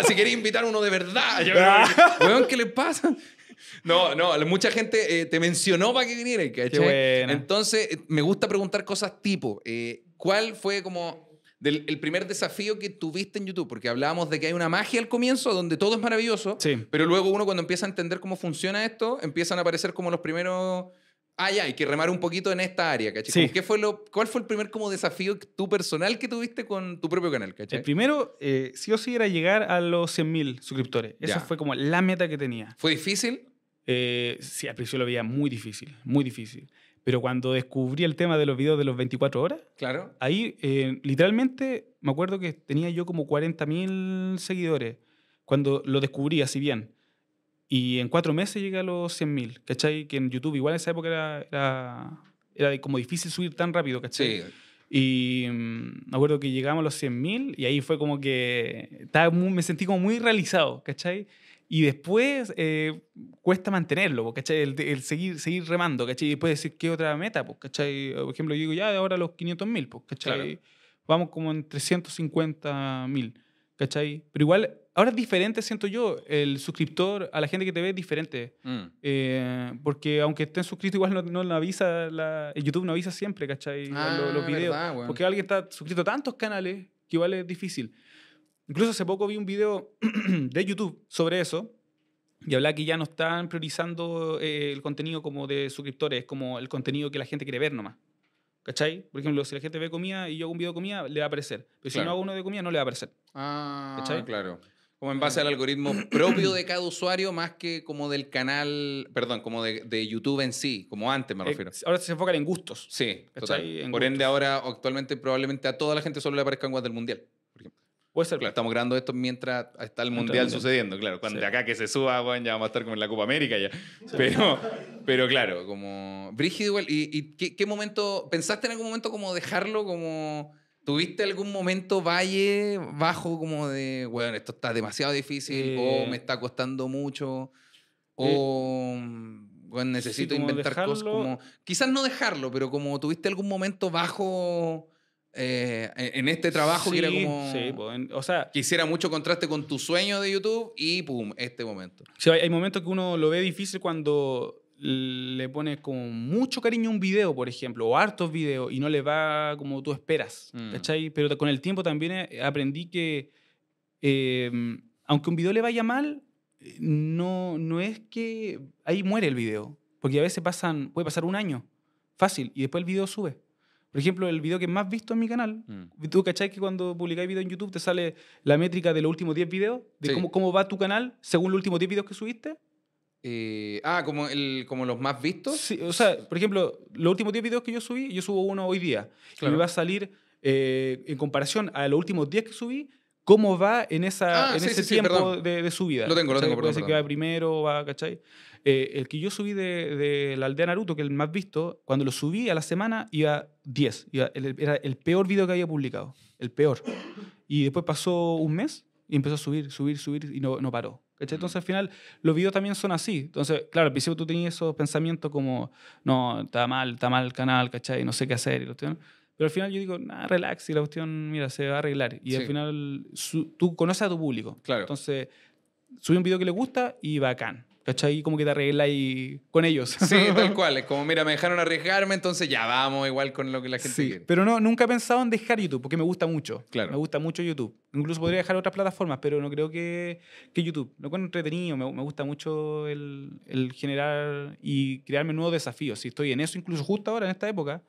si quería invitar uno de verdad. Yo, weón, ¿qué le pasa? No, no, mucha gente eh, te mencionó para que vinieras, ¿cachai? Entonces, eh, me gusta preguntar cosas tipo, eh, ¿cuál fue como del, el primer desafío que tuviste en YouTube? Porque hablábamos de que hay una magia al comienzo donde todo es maravilloso, Sí. pero luego uno cuando empieza a entender cómo funciona esto, empiezan a aparecer como los primeros... Ah, ya, hay que remar un poquito en esta área, ¿cachai? Sí. ¿qué fue lo, ¿Cuál fue el primer como desafío tú personal que tuviste con tu propio canal, ¿cachai? El primero, eh, sí o sí, era llegar a los 100.000 suscriptores. Esa Ya. fue como la meta que tenía. ¿Fue difícil? Eh, sí, al principio lo veía muy difícil, muy difícil. Pero cuando descubrí el tema de los videos de los 24 horas, Claro. ahí eh, literalmente me acuerdo que tenía yo como 40.000 seguidores cuando lo descubrí así bien. Y en cuatro meses llegué a los 100.000, ¿cachai? Que en YouTube igual en esa época era, era, era como difícil subir tan rápido, ¿cachai? Sí. Y mm, me acuerdo que llegamos a los 100.000 y ahí fue como que estaba muy- me sentí como muy realizado, ¿cachai? Y después eh, cuesta mantenerlo, ¿cachai? El, el seguir, seguir remando, ¿cachai? Y después decir, ¿qué otra meta? ¿cachai? Por ejemplo, yo digo, ya, ahora los 500.000, po, ¿cachai? Claro. Vamos como en 350.000, ¿cachai? Pero igual, ahora es diferente, siento yo, el suscriptor a la gente que te ve es diferente. Mm. Eh, porque aunque estén suscritos, igual no, no lo avisa, la, YouTube no avisa siempre, ¿cachai? Ah, los, los videos. verdad, weón. Porque alguien está suscrito a tantos canales que igual es difícil. Incluso hace poco vi un video [CLEARS THROAT] de YouTube sobre eso y hablaba que ya no están priorizando eh, el contenido como de suscriptores, como el contenido que la gente quiere ver nomás. ¿Cachai? Por ejemplo, si la gente ve comida y yo hago un video de comida, le va a aparecer. Pero si Claro. no hago uno de comida, no le va a aparecer. Ah, ¿Cachai? claro. Como en base al algoritmo [CLEARS THROAT] propio de cada usuario, más que como del canal, perdón, como de, de YouTube en sí, como antes me Eh, refiero. ahora se enfocan en gustos. Sí, total. En Por ende, gustos. ahora actualmente probablemente a toda la gente solo le aparezcan guas del mundial. Puede ser. Claro, estamos grabando esto mientras está el mundial sucediendo, claro. Cuando Sí. de acá que se suba, bueno, ya vamos a estar como en la Copa América ya. Pero, pero claro, como. Brígido igual. ¿Y, y qué, qué momento. ¿Pensaste en algún momento como dejarlo? Como. ¿Tuviste algún momento valle bajo como de, bueno, esto está demasiado difícil Eh, o me está costando mucho o bueno, necesito como inventar cosas dejarlo. como... Quizás no dejarlo, pero como tuviste algún momento bajo eh, en este trabajo que era Sí, como... Sí, pues, en- o sea, que hiciera mucho contraste con tu sueño de YouTube y pum, este momento. Sí, hay, hay momentos que uno lo ve difícil cuando le pones como mucho cariño un video, por ejemplo, o hartos videos, y no le va como tú esperas, Mm. ¿cachai? Pero con el tiempo también eh, aprendí que, eh, aunque un video le vaya mal, no, no es que ahí muere el video, porque a veces pasan, puede pasar un año, fácil, y después el video sube. Por ejemplo, el video que más visto en mi canal, Mm. ¿Tú cachai que cuando publicáis video en YouTube te sale la métrica de los últimos 10 videos? De Sí. cómo, cómo va tu canal según los últimos 10 videos que subiste. Eh, ah, como, el, como los más vistos. Sí, o sea, por ejemplo, los últimos 10 videos que yo subí, yo subo uno hoy día. Y Claro. me va a salir, eh, en comparación a los últimos 10 que subí, cómo va en, esa, Ah, en sí, ese sí, tiempo de, de subida. Lo tengo, lo ¿cachai? tengo, Puede perdón, ser que va primero, va, ¿cachai? Eh, el que yo subí de, de la aldea Naruto, que es el más visto, cuando lo subí a la semana iba 10. Iba- era el peor video que había publicado. El peor. Y después pasó un mes y empezó a subir, subir, subir y no, no paró. ¿cachai? Entonces al final los videos también son así. Entonces, claro, al principio tú tenías esos pensamientos como, no, está mal, está mal el canal, ¿cachai? No sé qué hacer. Y cuestión. Pero al final yo digo, nah, relax y la cuestión, mira, se va a arreglar. Y al Sí. final su- tú conoces a tu público. Claro. Entonces, subí un video que le gusta y bacán. ¿Cachai? Como que te arreglas y con ellos. [LAUGHS] Sí, tal [LAUGHS] cual. Es como, mira, me dejaron arriesgarme, entonces ya vamos igual con lo que la gente Sí, quiere. pero no, nunca he pensado en dejar YouTube porque me gusta mucho. Claro. Me gusta mucho YouTube. Incluso podría dejar otras plataformas, pero no creo que, que YouTube. Lo encuentro entretenido, me, me gusta mucho el, el generar y crearme nuevos desafíos. Si estoy en eso, incluso justo ahora, en esta época,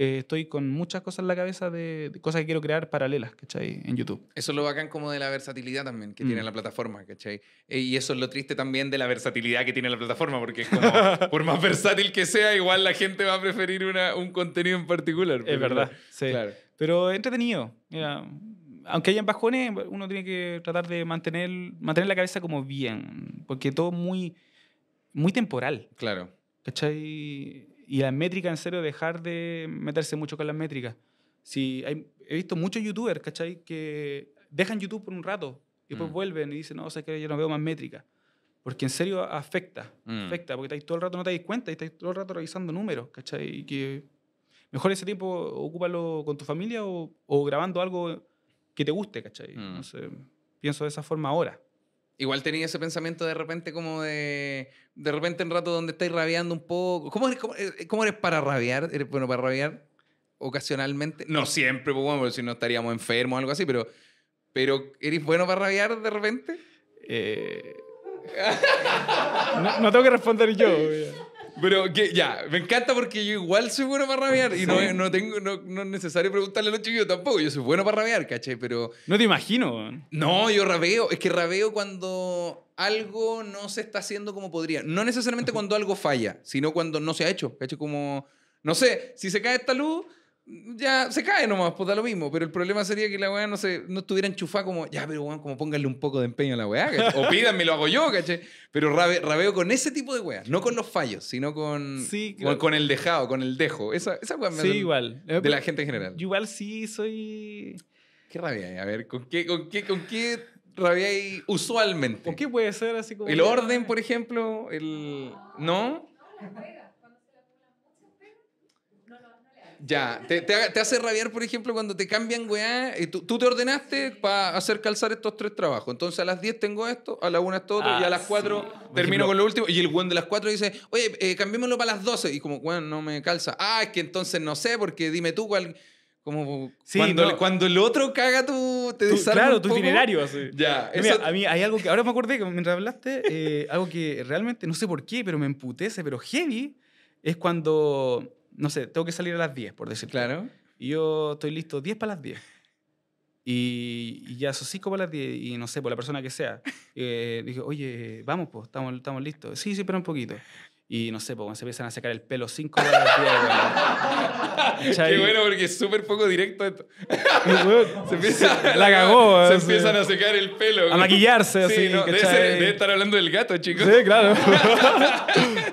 eh, estoy con muchas cosas en la cabeza de, de cosas que quiero crear paralelas, ¿cachai? En YouTube. Eso es lo bacán como de la versatilidad también que Mm. tiene la plataforma, ¿cachai? Eh, Y eso es lo triste también de la versatilidad que tiene la plataforma, porque es como, [LAUGHS] por más versátil que sea, igual la gente va a preferir una, un contenido en particular. Es verdad, sí. Claro. Pero entretenido. Mira, aunque hayan bajones, uno tiene que tratar de mantener, mantener la cabeza como bien, porque todo muy, muy temporal. Claro. ¿Cachai? Y las métricas, en serio, dejar de meterse mucho con las métricas. Si hay, he visto muchos youtubers, ¿cachai? Que dejan YouTube por un rato y después Mm. vuelven y dicen, no, sé que yo no veo más métricas. Porque en serio afecta, Mm. afecta, porque estáis todo el rato, no te dais cuenta, y estáis todo el rato revisando números, ¿cachai? Y que mejor ese tiempo ocúpalo con tu familia o, o grabando algo que te guste, ¿cachai? Mm. No sé, pienso de esa forma ahora. Igual tenía ese pensamiento de repente como de... De repente en rato donde estáis rabiando un poco. ¿Cómo eres, cómo, eh, eres para rabiar? ¿Eres bueno para rabiar ocasionalmente? No siempre, pues bueno, porque si no estaríamos enfermos o algo así, pero... Pero, ¿eres bueno para rabiar de repente? Eh, [LAUGHS] no tengo que responder yo. Pero que ya, me encanta porque yo igual soy bueno para rabiar y no, no, tengo, no, no es necesario preguntarle a los chiquillos tampoco. Yo soy bueno para rabiar, ¿cachai? Pero No te imagino. no, yo rabeo. Es que rabeo cuando algo no se está haciendo como podría. No necesariamente cuando algo falla, sino cuando no se ha hecho. ¿Cachai? Como, no sé, si se cae esta luz, ya se cae nomás, pues da lo mismo. Pero el problema sería que la weá no, se, no estuviera enchufada como, ya, pero weón, como pónganle un poco de empeño a la weá. O pídanme, lo hago yo, ¿cachai? Pero rabe- rabeo con ese tipo de weá. No con los fallos, sino con, Sí, con, con el dejado, con el dejo. Esa, esa weá me Sí, igual. Eh, De la gente en general. Yo igual sí soy... ¿Qué rabia hay? A ver, ¿con qué, con qué, con qué rabia hay usualmente? ¿Por qué puede ser así como... El orden, por ejemplo, el... ¿No? Ya, te, te, te hace rabiar, por ejemplo, cuando te cambian, weá, y tú, tú te ordenaste para hacer calzar estos tres trabajos. Entonces a las 10 tengo esto, a la 1 esto otro, y a Ah, las 4 sí. Termino ejemplo- con lo último. Y el weón de las 4 dice, oye, eh, cambiémoslo para las 12. Y como, weón, no me calza. Ah, es que entonces no sé, porque dime tú cuál... Como Sí, cuando, no. el- cuando el otro caga tu... Te desarma claro, tu itinerario así. Ya, Mira, eso... a mí hay algo que ahora me acordé que mientras hablaste, eh, algo que realmente no sé por qué, pero me emputece, pero heavy, es cuando, no sé, tengo que salir a las 10, por decir. Claro. Y yo estoy listo 10 para las 10. Y, y ya son 5 para las 10 y no sé, por la persona que sea. [LAUGHS] Eh, dije, oye, vamos, pues, estamos, estamos listos. Sí, sí, pero un poquito. Y no sé, pues, cuando se empiezan a sacar el pelo 5 para las 10. weón. ¿Cachai? [LAUGHS] Qué bueno, porque es súper poco directo esto. [LAUGHS] Se empieza, La cagó, Se empiezan a secar el pelo. A maquillarse, Sí, así, no, debe, ser- debe estar hablando del gato, chicos. Sí, claro.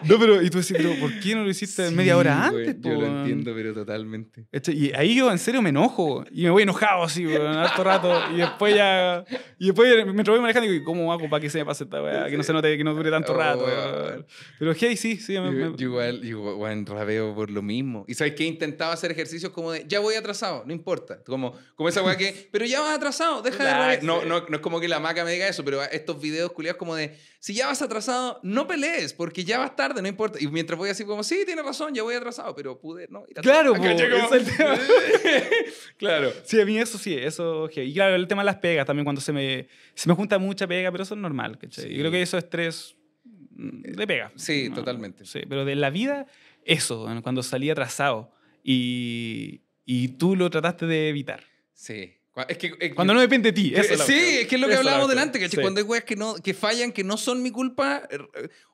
No, pero, y tú decís, pero ¿por qué no lo hiciste Sí, media hora antes? Yo po, lo entiendo, pero totalmente. ¿Cachai? Y ahí yo en serio me enojo y me voy enojado así, weón, harto rato. Y después ya. Y después me voy manejando y digo, ¿cómo hago para que se me pase esta weá? Que no se note, que no dure tanto Oh, rato. weón. Pero hey, sí, sí. me- Yo, me- yo igual, yo igual, rabeo por lo mismo. Y sabes que intentaba hacer ejercicios como de, ya voy atrasado, no importa. Como, como esa weá que, pero ya vas atrasado, deja de. Relax, No, no, no es como que la maca me diga eso, pero estos videos culiados como de, si ya vas atrasado, no pelees, porque ya vas tarde, no importa. Y mientras voy así como, sí, tienes razón, ya voy atrasado, pero pude, no. ir a Claro, trabajar". po, [LAUGHS] claro. Sí, a mí eso sí, eso. hey. Y claro, el tema de las pegas también, cuando se me, se me junta mucha pega, pero eso es normal, ¿cachai? Sí. Y creo que eso es estrés mm, de pega. Sí, No, totalmente. Sí, pero de la vida, eso, cuando salí atrasado y, y tú lo trataste de evitar. Sí. Es que, es que- Cuando no depende de ti. Que- Eso es la sí, es que es lo que hablábamos delante, ¿cachai? Sí. Cuando hay weas que, no, que fallan, que no son mi culpa, eh,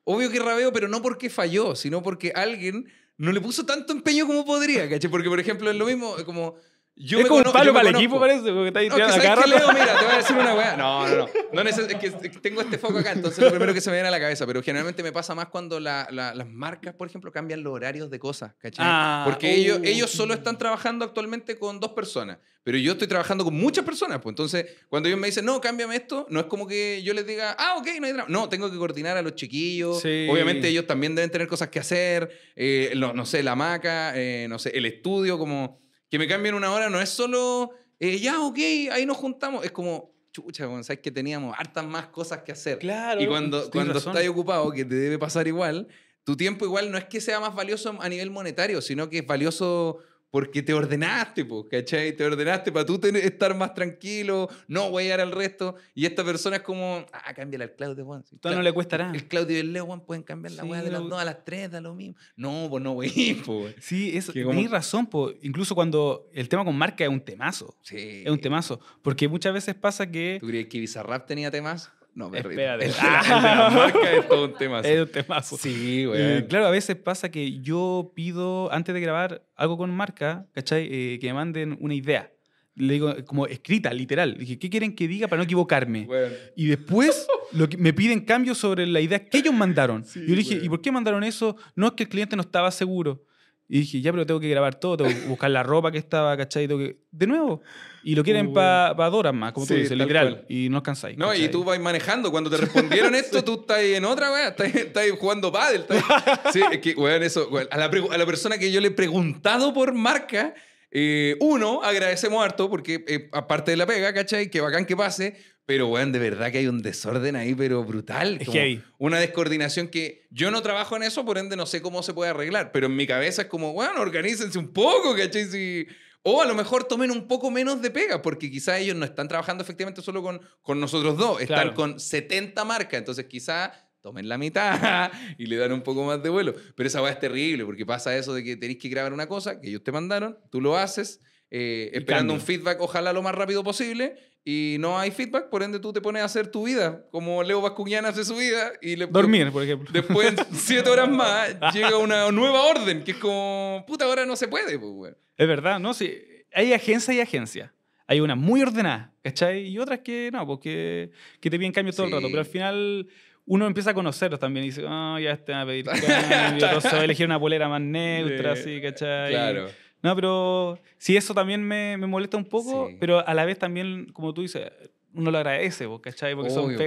obvio que rabeo, pero no porque falló, sino porque alguien no le puso tanto empeño como podría, ¿cachai? Porque, por ejemplo, es lo mismo, como... Yo es como un palo para el equipo, parece, porque está ahí No, que ¿sabes. Leo? Mira, te voy a decir una weá. [LAUGHS] No, no, no. no es que es que tengo este foco acá, entonces lo primero que se me viene a la cabeza. Pero generalmente me pasa más cuando la- la- las marcas, por ejemplo, cambian los horarios de cosas, ¿cachai? Ah, Porque uh. ellos, ellos solo están trabajando actualmente con dos personas. Pero yo estoy trabajando con muchas personas. Pues entonces, cuando ellos me dicen, no, cámbiame esto, no es como que yo les diga, ah, ok, no hay drama. No, tengo que coordinar a los chiquillos. Sí. Obviamente ellos también deben tener cosas que hacer. eh, lo- no sé, la maca, eh, no sé, el estudio, como que me cambien una hora no es solo, eh, ya, ok, ahí nos juntamos. Es como, chucha, bueno, sabes que teníamos hartas más cosas que hacer. Claro. Y cuando, cuando razón. estás ocupado, que te debe pasar igual, tu tiempo igual no es que sea más valioso a nivel monetario, sino que es valioso porque te ordenaste, po, ¿cachai? Te ordenaste para tú tener- estar más tranquilo, no guayar al resto. Y esta persona es como, ah, cámbiale al Claudio, Juan. Todo no le cuesta nada. El Claudio y el Leo, Juan, pueden cambiar la Sí, de las lo- 2 a las 3, da lo mismo. No, pues no, güey, pues. Sí, eso, como- tenés razón, po. incluso cuando el tema con marca es un temazo. Sí. Es un temazo. Porque muchas veces pasa que. ¿Tú crees que Bizarrap tenía temas? No, perrito. Espérate. El, la- el de la marca es todo un tema. Es un temazo. Sí, güey. Eh, claro, a veces pasa que yo pido, antes de grabar algo con marca, ¿cachai? Eh, que me manden una idea. Le digo, como escrita, literal. Dije, ¿qué quieren que diga para no equivocarme? Bueno. Y después lo que, me piden cambios sobre la idea que ellos mandaron. Sí, y yo le dije, weón. ¿y por qué mandaron eso? No es que el cliente no estaba seguro. Y dije, ya, pero tengo que grabar todo, tengo que buscar la ropa que estaba, ¿cachai? Tengo que... De nuevo. Y lo quieren para dos horas más, como tú Sí, dices, tal literal. cual. Y no alcanzáis. No, y ¿cachai? tú vas manejando. Cuando te respondieron [LAUGHS] esto, tú estás en otra, weá. Estás, estás jugando pádel. estás- [LAUGHS] Sí, es que, weón, eso. weón, a, la, a la persona que yo le he preguntado por marca, eh, uno, agradecemos harto porque, eh, aparte de la pega, ¿cachai? Que bacán que pase. Pero, weón, de verdad que hay un desorden ahí, pero brutal. Es como heavy. Una descoordinación que yo no trabajo en eso, por ende no sé cómo se puede arreglar. Pero en mi cabeza es como, weón, organícense un poco, ¿cachai? Si- O a lo mejor tomen un poco menos de pega, porque quizás ellos no están trabajando efectivamente solo con, con nosotros dos, están Claro. con 70 marcas, entonces quizás tomen la mitad [LAUGHS] y le dan un poco más de vuelo. Pero esa weá es terrible porque pasa eso de que tenéis que grabar una cosa que ellos te mandaron, tú lo haces, eh, esperando un feedback, ojalá lo más rápido posible, y no hay feedback, por ende tú te pones a hacer tu vida, como Leo Bascuñán hace su vida, y le Dormir, por ejemplo. Después, siete horas más, [LAUGHS] llega una nueva orden, que es como, puta, ahora no se puede, pues. Es verdad, ¿no? Sí, hay agencia y agencia. Hay una muy ordenada, ¿cachai? Y otras que no, porque que te piden cambio todo el rato. Pero al final uno empieza a conocerlos también y dice, ah, ya te van a pedir [LAUGHS] cambio, entonces a elegir una polera más neutra, Sí, así, ¿cachai? Claro. No, pero sí, eso también me, me molesta un poco, Sí. pero a la vez también, como tú dices, uno lo agradece, ¿vos, ¿cachai? Porque son Obvio.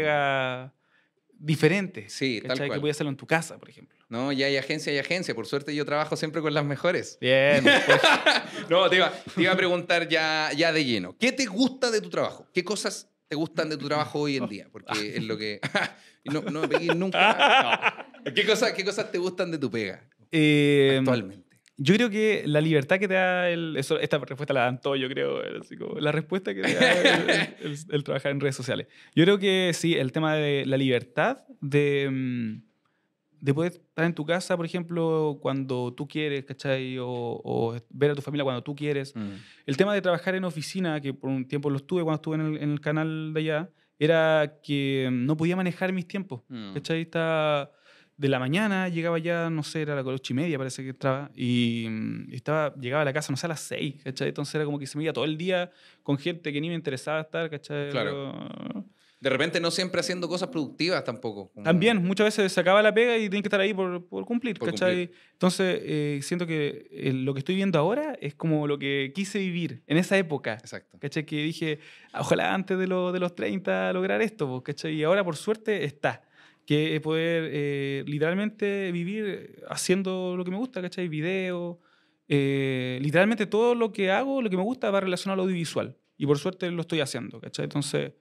Pegas diferentes. Sí, tal ¿cachai? cual. Que puedes hacerlo en tu casa, por ejemplo. No, ya hay agencia y agencia. Por suerte yo trabajo siempre con las mejores. Bien. pues, [LAUGHS] No, te iba, te iba a preguntar ya, ya de lleno. ¿Qué te gusta de tu trabajo? ¿Qué cosas te gustan de tu trabajo hoy en día? Porque [LAUGHS] es lo que... [LAUGHS] no, no me pegué nunca. No. ¿Qué, cosas, ¿Qué cosas te gustan de tu pega eh, actualmente? Yo creo que la libertad que te da el, eso, esta respuesta la dan todos, yo creo, así como la respuesta que te da [LAUGHS] el, el- el trabajar en redes sociales. Yo creo que sí, el tema de la libertad de, mm, de poder estar en tu casa, por ejemplo, cuando tú quieres, ¿cachai? O, o ver a tu familia cuando tú quieres. El tema de trabajar en oficina, que por un tiempo lo estuve cuando estuve en el, en el canal de allá, era que mm, no podía manejar mis tiempos. Mm. ¿Cachai? Estaba de la mañana, llegaba ya, no sé, era las ocho y media parece que entraba, y mm, estaba, llegaba a la casa, no sé, a las seis, ¿cachai? Entonces era como que se me iba todo el día con gente que ni me interesaba estar, ¿cachai? Claro. De repente no siempre haciendo cosas productivas tampoco. También, muchas veces se acaba la pega y tienes que estar ahí por, por cumplir, Por ¿cachai? Entonces, eh, siento que eh, lo que estoy viendo ahora es como lo que quise vivir en esa época. Exacto. ¿Cachai? Que dije, "Ah, ojalá antes de, lo- de los 30 lograr esto, pues, ¿cachai? Y ahora, por suerte, está. Que es poder eh, literalmente vivir haciendo lo que me gusta, ¿cachai? Video. eh, literalmente todo lo que hago, lo que me gusta, va relacionado al audiovisual. Y por suerte lo estoy haciendo, ¿cachai? Entonces,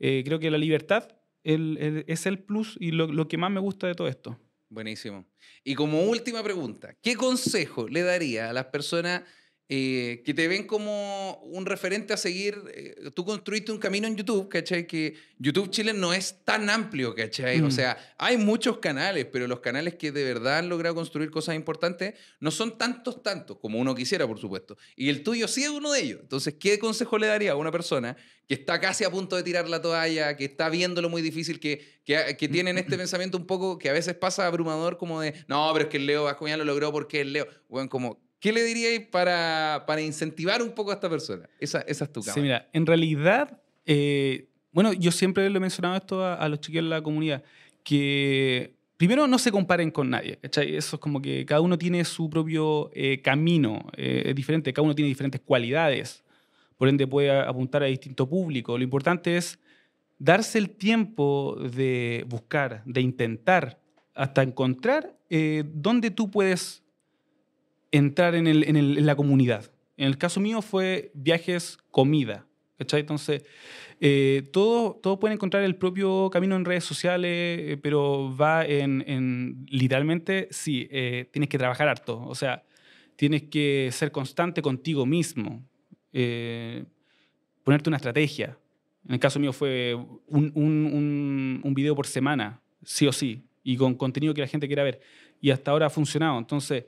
eh, creo que la libertad el- es el plus y lo, lo que más me gusta de todo esto. Buenísimo. Y como última pregunta, ¿qué consejo le daría a las personas eh, que te ven como un referente a seguir? Eh, tú construiste un camino en YouTube, ¿cachai? Que YouTube Chile no es tan amplio, ¿cachai? O Mm. sea, hay muchos canales, pero los canales que de verdad han logrado construir cosas importantes no son tantos, tantos, como uno quisiera, por supuesto. Y el tuyo sí es uno de ellos. Entonces, ¿qué consejo le daría a una persona que está casi a punto de tirar la toalla, que está viéndolo muy difícil, que, que, que tienen este [LAUGHS] pensamiento un poco que a veces pasa abrumador, como de, no, pero es que el Leo Vascuñán lo logró porque es Leo. Bueno, como, ¿qué le diríais para, para incentivar un poco a esta persona? Esa, esa es tu cámara. Sí, mira, en realidad, eh, bueno, yo siempre le he mencionado esto a, a los chiquillos de la comunidad, que primero no se comparen con nadie, ¿cachai? Eso es como que cada uno tiene su propio eh, camino, eh, es diferente, cada uno tiene diferentes cualidades, por ende puede apuntar a distinto público. Lo importante es darse el tiempo de buscar, de intentar, hasta encontrar eh, dónde tú puedes entrar en, el- en el- en la comunidad. En el caso mío fue viajes, comida. ¿cachai? Entonces, eh, todo, pueden encontrar el propio camino en redes sociales, eh, pero va en, en- literalmente, sí, eh, tienes que trabajar harto. O sea, tienes que ser constante contigo mismo, eh, ponerte una estrategia. En el caso mío fue un, un, un, un video por semana, sí o sí, y con contenido que la gente quiera ver. Y hasta ahora ha funcionado. Entonces,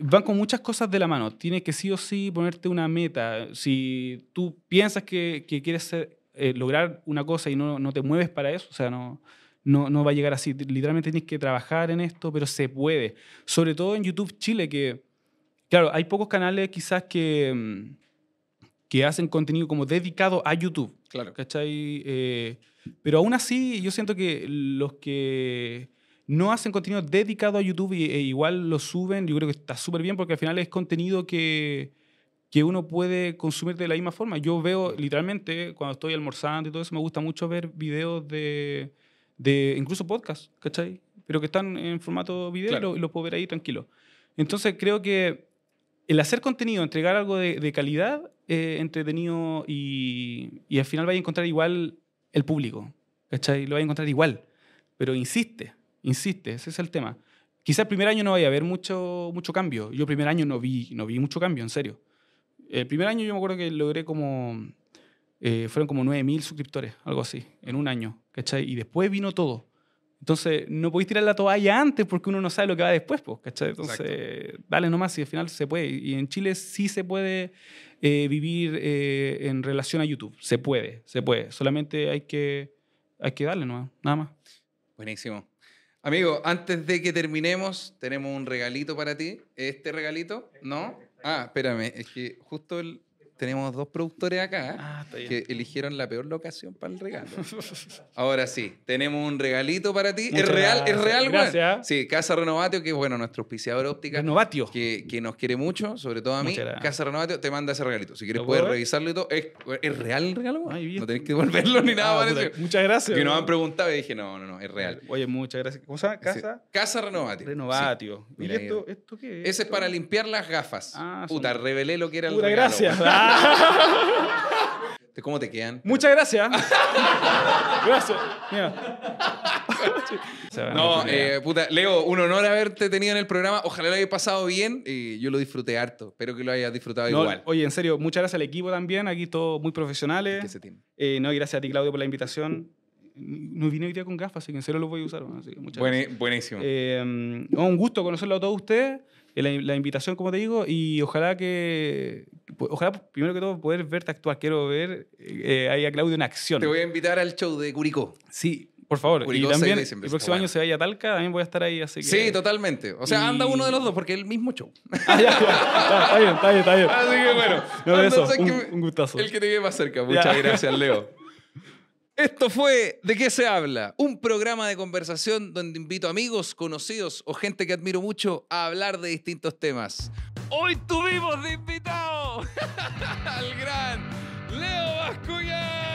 van con muchas cosas de la mano. Tienes que sí o sí ponerte una meta. Si tú piensas que, que quieres ser- eh, lograr una cosa y no, no te mueves para eso, o sea, no, no, no va a llegar así. Literalmente tienes que trabajar en esto, pero se puede. Sobre todo en YouTube Chile, que, claro, hay pocos canales quizás que, mm, que hacen contenido como dedicado a YouTube. Claro. ¿cachai? Eh, pero aún así, yo siento que los que no hacen contenido dedicado a YouTube y, e igual lo suben, yo creo que está súper bien porque al final es contenido que, que uno puede consumir de la misma forma. Yo veo literalmente, cuando estoy almorzando y todo eso, me gusta mucho ver videos de, de incluso podcasts, ¿cachai? Pero que están en formato video Claro. y lo- los puedo ver ahí tranquilo. Entonces creo que el hacer contenido, entregar algo de, de calidad, eh, entretenido y, y al final vais a encontrar igual el público, ¿cachai? Lo vais a encontrar igual, pero insiste, insiste, ese es el tema. Quizás el primer año no vaya a haber mucho, mucho cambio. Yo el primer año no vi, no vi mucho cambio, en serio. El primer año yo me acuerdo que logré como, eh, fueron como 9.000 suscriptores, algo así, en un año, ¿cachai? Y después vino todo. Entonces, no podéis tirar la toalla antes porque uno no sabe lo que va después, pues, ¿cachai? Entonces, dale nomás y al final se puede. Y en Chile sí se puede eh, vivir eh, en relación a YouTube. Se puede, se puede. Solamente hay que, hay que darle nomás, nada más. Buenísimo. Amigo, antes de que terminemos, tenemos un regalito para ti. ¿Este regalito? ¿No? Ah, espérame, es que justo el, tenemos dos productores acá Ah, que eligieron la peor locación para el regalo. [LAUGHS] Ahora sí, tenemos un regalito para ti. Muchas es real, es real, güey. Gracias. Sí, Casa Renovatio, que es bueno, nuestro auspiciador óptica, Renovatio. que, que nos quiere mucho, sobre todo a mí. Casa Renovatio te manda ese regalito. Si quieres ¿Lo puedes revisarlo y todo. ¿Es, es real el regalo? güey? Ay, bien. no tenés que devolverlo ni nada Ah, parecido. Muchas gracias. Que nos han preguntado y dije, no, no, no, es real. Oye, muchas gracias. ¿Cómo se llama? Sí. Casa Casa Renovatio. Renovatio. ¿Y Mira ahí. esto, esto qué es? Ese es para limpiar las gafas. Ah, son- Puta, revelé lo que era el Pura regalo, gracias. [LAUGHS] ¿Cómo te quedan? Muchas gracias. [LAUGHS] gracias. Mira. No, eh, puta, Leo, un honor haberte tenido en el programa. Ojalá lo hayas pasado bien. Y yo lo disfruté harto. Espero que lo hayas disfrutado No, igual. Oye, en serio, muchas gracias al equipo también. Aquí todos muy Que profesionales. se tiene. Eh, no, y gracias a ti, Claudio, por la invitación. No vine hoy día con gafas, así que en serio los voy a usar. que muchas gracias. buenísimo. Eh, no, un gusto conocerlo a todos ustedes. Eh, La, la invitación, como te digo, y ojalá que. Ojalá, primero que todo, poder verte actuar. Quiero ver eh, ahí a Claudio en acción. Te voy a invitar al show de Curicó. Sí, por favor. Curicó, y 6 de también el próximo año se vaya a Talca, también voy a estar ahí. Así que... Sí, totalmente. O sea, Y- anda uno de los dos porque es el mismo show. [LAUGHS] Ah, ya, ya. Está, bien, está bien, está bien. Así que bueno. No, eso, un, que- un gustazo. El que te quede más cerca. Muchas Ya. gracias, Leo. [LAUGHS] Esto fue ¿De qué se habla? Un programa de conversación donde invito amigos, conocidos o gente que admiro mucho a hablar de distintos temas. Hoy tuvimos de invitado [LAUGHS] al gran Leo Bascuñán.